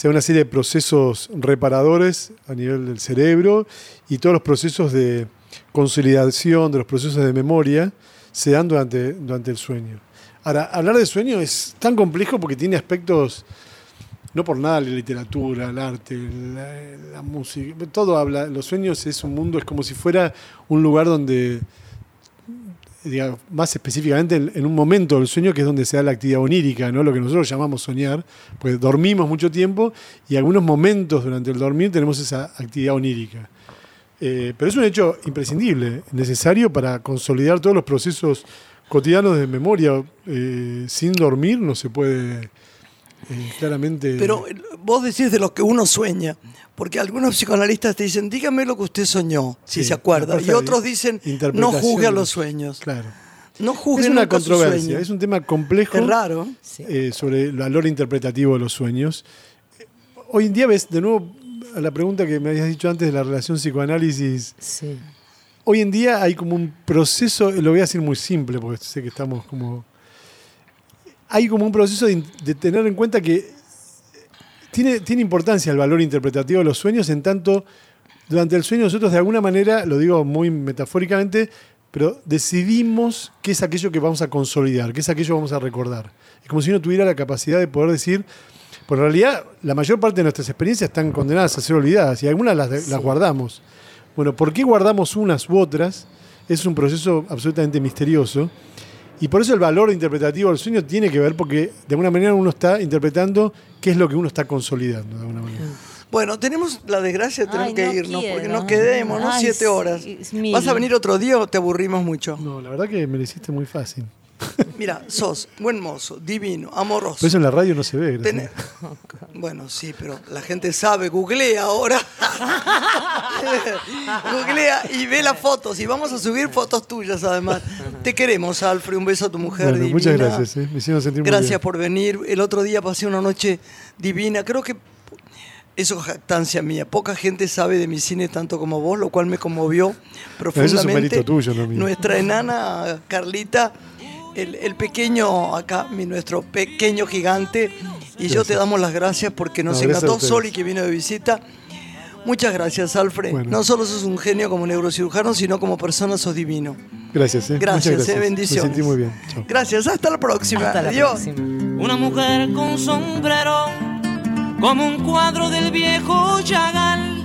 sea una serie de procesos reparadores a nivel del cerebro y todos los procesos de consolidación, de los procesos de memoria, se dan durante, durante el sueño. Ahora, hablar de sueño es tan complejo porque tiene aspectos, no por nada la literatura, el arte, la, la música, todo habla, los sueños es un mundo, es como si fuera un lugar donde, más específicamente en, un momento del sueño que es donde se da la actividad onírica, ¿no? lo que nosotros llamamos soñar, pues dormimos mucho tiempo y algunos momentos durante el dormir tenemos esa actividad onírica. Eh, pero es un hecho imprescindible, necesario para consolidar todos los procesos cotidianos de memoria. Eh, sin dormir no se puede claramente... Pero eh, vos decís de lo que uno sueña, porque algunos psicoanalistas te dicen, dígame lo que usted soñó, si Sí, se acuerda. Y otros dicen, no juzgue a los sueños. Claro. No juzgue Es una controversia, sueños. es un tema complejo. Es raro. Eh, sobre el valor interpretativo de los sueños. Eh, Hoy en día ves, de nuevo, a la pregunta que me habías dicho antes de la relación psicoanálisis, Sí. hoy en día hay como un proceso, lo voy a decir muy simple, porque sé que estamos como... Hay como un proceso de, tener en cuenta que tiene, tiene importancia el valor interpretativo de los sueños, en tanto durante el sueño nosotros de alguna manera, lo digo muy metafóricamente, pero decidimos qué es aquello que vamos a consolidar, qué es aquello que vamos a recordar. Es como si uno tuviera la capacidad de poder decir, por en realidad la mayor parte de nuestras experiencias están condenadas a ser olvidadas y algunas las, las guardamos. Bueno, ¿por qué guardamos unas u otras? Es un proceso absolutamente misterioso. Y por eso el valor interpretativo del sueño tiene que ver porque de alguna manera uno está interpretando qué es lo que uno está consolidando de alguna manera. Bueno, tenemos la desgracia de tener Ay, que no irnos, porque nos quedemos, ¿no? Ay, Siete horas. ¿Vas a venir otro día o te aburrimos mucho? No, la verdad que me lo hiciste muy fácil. Mira, sos buen mozo, divino, amoroso. Pero eso en la radio no se ve. Bueno, sí, pero la gente sabe, googlea ahora. googlea y ve las fotos. Y vamos a subir fotos tuyas además. Te queremos, Alfred. Un beso a tu mujer. Bueno, divina. muchas gracias. eh, Me hicieron sentir muy Gracias bien. por venir. El otro día pasé una noche divina. Creo que eso es jactancia mía. Poca gente sabe de mi cine tanto como vos, lo cual me conmovió profundamente. Eso es un mérito tuyo, no mío. Nuestra enana Carlita, el, el pequeño acá, mi, nuestro pequeño gigante, y yo te damos las gracias porque nos No, gracias encantó. Soli que vino de visita. Muchas gracias, Alfred. Bueno. No solo sos un genio como neurocirujano, sino como persona sos divino. Gracias, eh. Gracias, eh, gracias. bendiciones. Me sentí muy bien. Chao. Gracias, hasta la próxima. Hasta la Adiós. próxima. Una mujer con sombrero, como un cuadro del viejo Chagall,